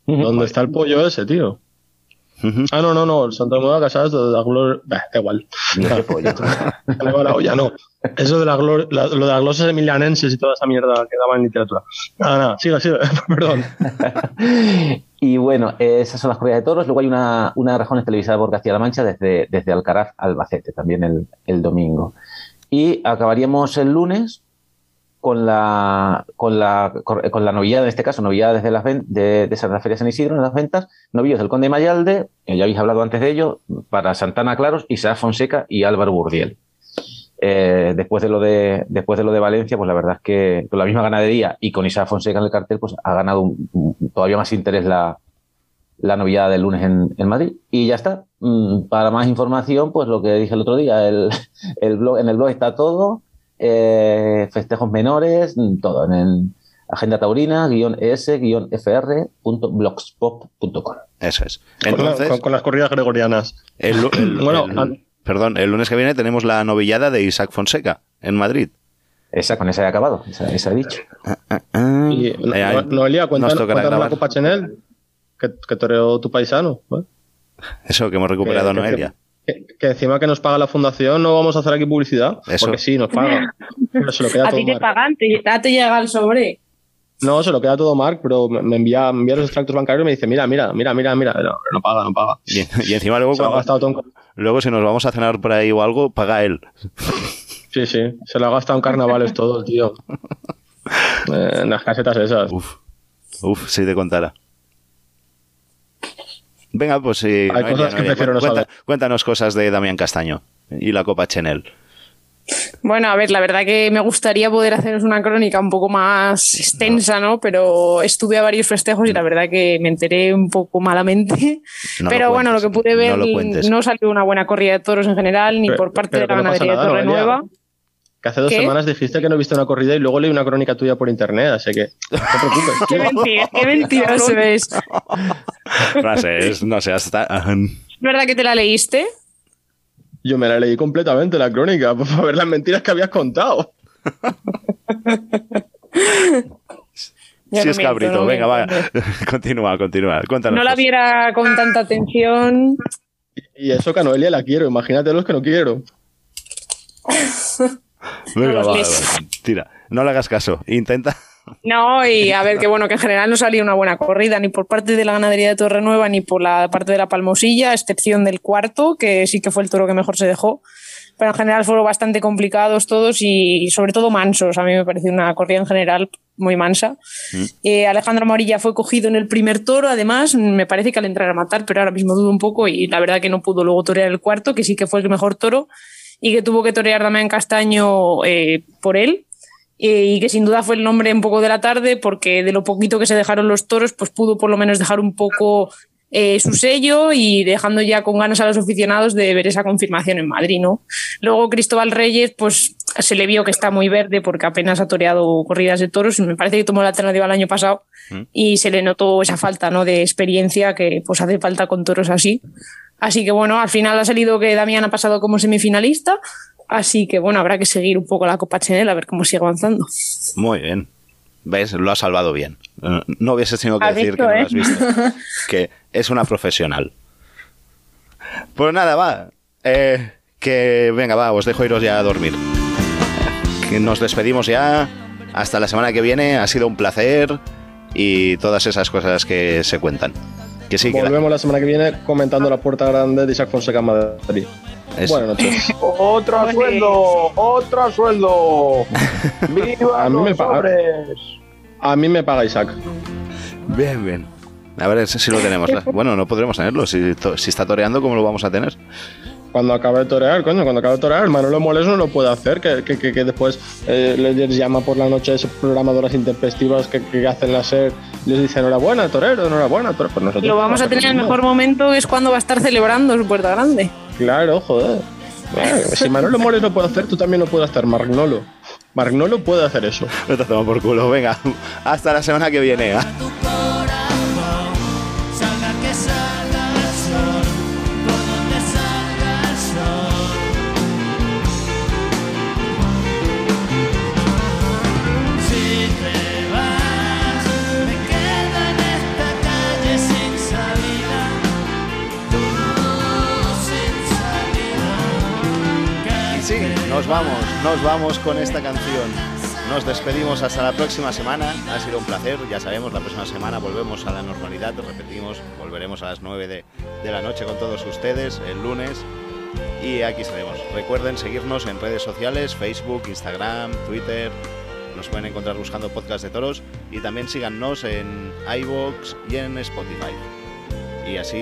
¿Dónde está el pollo ese, tío? Ah, no, no, no, el Santa Domingo Casadas de la gloria. da igual. No, la olla, no. Eso de la gloria, lo de las glosas emilianenses y toda esa mierda que daba en literatura. Nada, nada, siga, siga, perdón. y bueno, esas son las corridas de toros. Luego hay una, una de rajones televisada por Castilla-La Mancha desde, desde Alcaraz Albacete, también el, el domingo. Y acabaríamos el lunes con la, con la, con la novillada, en este caso, novillada desde las de, de Santa Feria San Isidro, en las ventas, novillos del Conde Mayalde, ya habéis hablado antes de ello, para Santana Claros, Isaac Fonseca y Álvaro Burdiel. Eh, después de lo de después de lo de Valencia, pues la verdad es que con la misma ganadería y con Isaac Fonseca en el cartel, pues ha ganado todavía más interés la, la novillada del lunes en, en, Madrid. Y ya está. Mm, para más información, pues lo que dije el otro día, el, el blog, en el blog está todo eh, festejos menores, todo en el agenda taurina, guion es, guion fr.blogspot.com. Eso es. Entonces, con, las corridas gregorianas. bueno, perdón, el lunes que viene tenemos la novillada de Isaac Fonseca en Madrid. Esa, con esa he acabado, esa, esa he dicho. Ah, ah, ah. Y, Noelia, cuéntanos, cuéntanos la Copa Chanel que, que toreó tu paisano. Eso, que hemos recuperado Noelia. Que, encima que nos paga la fundación no vamos a hacer aquí publicidad. Porque sí, nos paga. Pero se lo queda a ti te pagan, te, te llega el sobre. No, se lo queda todo Mark, pero me envía, me envía los extractos bancarios y me dice, mira, mira, mira, mira, mira, no, paga, no paga. Y, encima luego, cuando, luego si nos vamos a cenar por ahí o algo, paga él. Sí, sí, se lo ha gastado en carnavales todo, tío. Eh, en las casetas esas. Uf, uf, si te contara. Venga, pues sí. Cuéntanos cosas de Damián Castaño y la Copa Chenel. Bueno, a ver, la verdad que me gustaría poder haceros una crónica un poco más extensa, ¿no? Pero estuve a varios festejos y la verdad que me enteré un poco malamente. Pero bueno, lo que pude ver no, salió una buena corrida de toros en general, ni por parte de la ganadería de Torre Nueva hace dos semanas dijiste que no viste una corrida y luego leí una crónica tuya por internet, así que no te preocupes. qué mentira, qué mentiroso es. no sé, no sé, hasta... ¿Es verdad que te la leíste? Yo me la leí completamente, la crónica, para ver las mentiras que habías contado. sí es cabrito, venga, va. continúa, continúa. Cuéntanos. No la viera con tanta atención. Y eso que a Noelia la quiero, imagínate los que no quiero. Venga, va, Tira, no le hagas caso. Intenta, No, y a ver, que bueno, que en general no salía una buena corrida, ni por parte de la ganadería de Torrenueva, ni por la parte de la Palmosilla, a excepción del cuarto, que sí que fue el toro que mejor se dejó. Pero en general fueron bastante complicados todos y sobre todo mansos. A mí me pareció una corrida en general muy mansa. Mm. Eh, Alejandro Morilla fue cogido en el primer toro, además, me parece que al entrar a matar, pero ahora mismo dudo un poco y la verdad que no pudo luego torear el cuarto, que sí que fue el mejor toro y que tuvo que torear Damián Castaño eh, por él eh, y que sin duda fue el nombre un poco de la tarde porque de lo poquito que se dejaron los toros, pues pudo por lo menos dejar un poco eh, su sello y dejando ya con ganas a los aficionados de ver esa confirmación en Madrid, ¿no? Luego Cristóbal Reyes, pues se le vio que está muy verde porque apenas ha toreado corridas de toros, me parece que tomó la alternativa el año pasado mm. y se le notó esa falta, ¿no? De experiencia que pues hace falta con toros así. Así que bueno, al final ha salido que Damián ha pasado como semifinalista Así que bueno, habrá que seguir un poco la Copa Chanel a ver cómo sigue avanzando. Muy bien. ¿Ves? Lo ha salvado bien. No hubiese tenido que decir que no lo has ¿eh? visto. que es una profesional. Pues nada, va. Eh, que venga, va, os dejo iros ya a dormir. Que nos despedimos ya. Hasta la semana que viene. Ha sido un placer. Y todas esas cosas que se cuentan. Que sí, Volvemos la... semana que viene comentando la puerta grande de Isaac Fonseca Madrid. Buenas noches. otro sueldo, otro sueldo. ¡Viva a mí me paga, A mí me paga Isaac. Bien, bien. A ver si lo tenemos. Bueno, no podremos tenerlo. Si, si está toreando, ¿cómo lo vamos a tener? Cuando acabe de torear, coño, cuando acabe de torear, Manolo Moles no lo puede hacer, que, que, que, después eh, les llama por la noche ese programa de horas intempestivas que, hacen la SER, les dice enhorabuena, torero, enhorabuena, torero. Pues nosotros lo vamos a tener el mejor momento, es cuando va a estar celebrando su puerta grande. Claro, joder. si Manolo Moles lo puede hacer, tú también lo puedes hacer, Magnolo. Magnolo puede hacer eso. No te por culo, venga. Hasta la semana que viene. ¿eh? Nos vamos, nos vamos con esta canción. Nos despedimos hasta la próxima semana. Ha sido un placer. Ya sabemos, la próxima semana volvemos a la normalidad. Repetimos, volveremos a las 9 de, de la noche con todos ustedes el lunes. Y aquí estaremos. Recuerden seguirnos en redes sociales, Facebook, Instagram, Twitter. Nos pueden encontrar buscando podcast de toros. Y también síganos en iVoox y en Spotify y así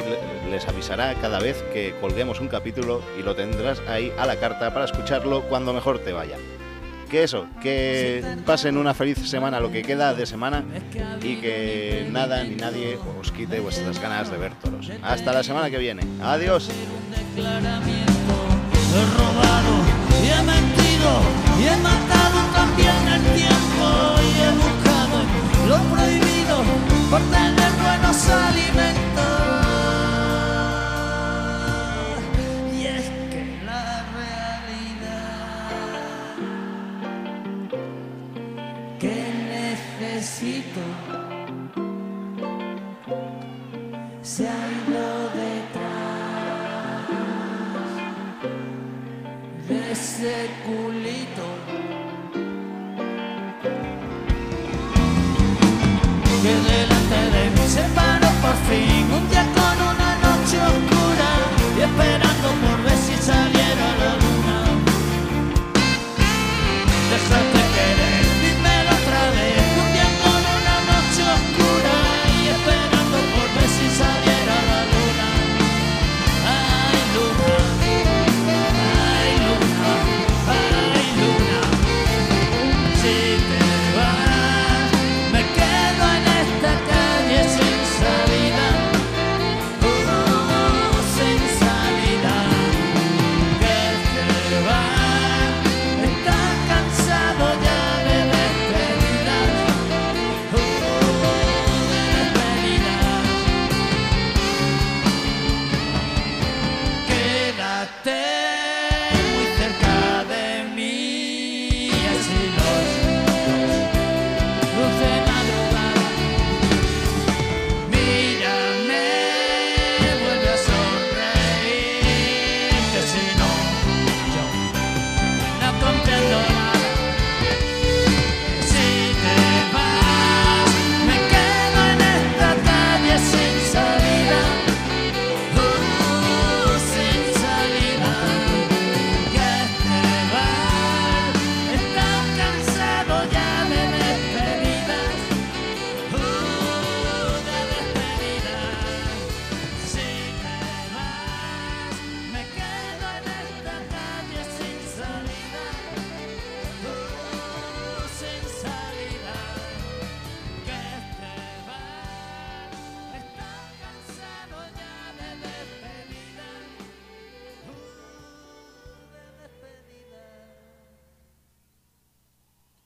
les avisará cada vez que colguemos un capítulo y lo tendrás ahí a la carta para escucharlo cuando mejor te vaya. Que eso, que pasen una feliz semana, lo que queda de semana, y que nada ni nadie os quite vuestras ganas de ver toros. Hasta la semana que viene. Adiós. Se ha ido detrás de ese culito.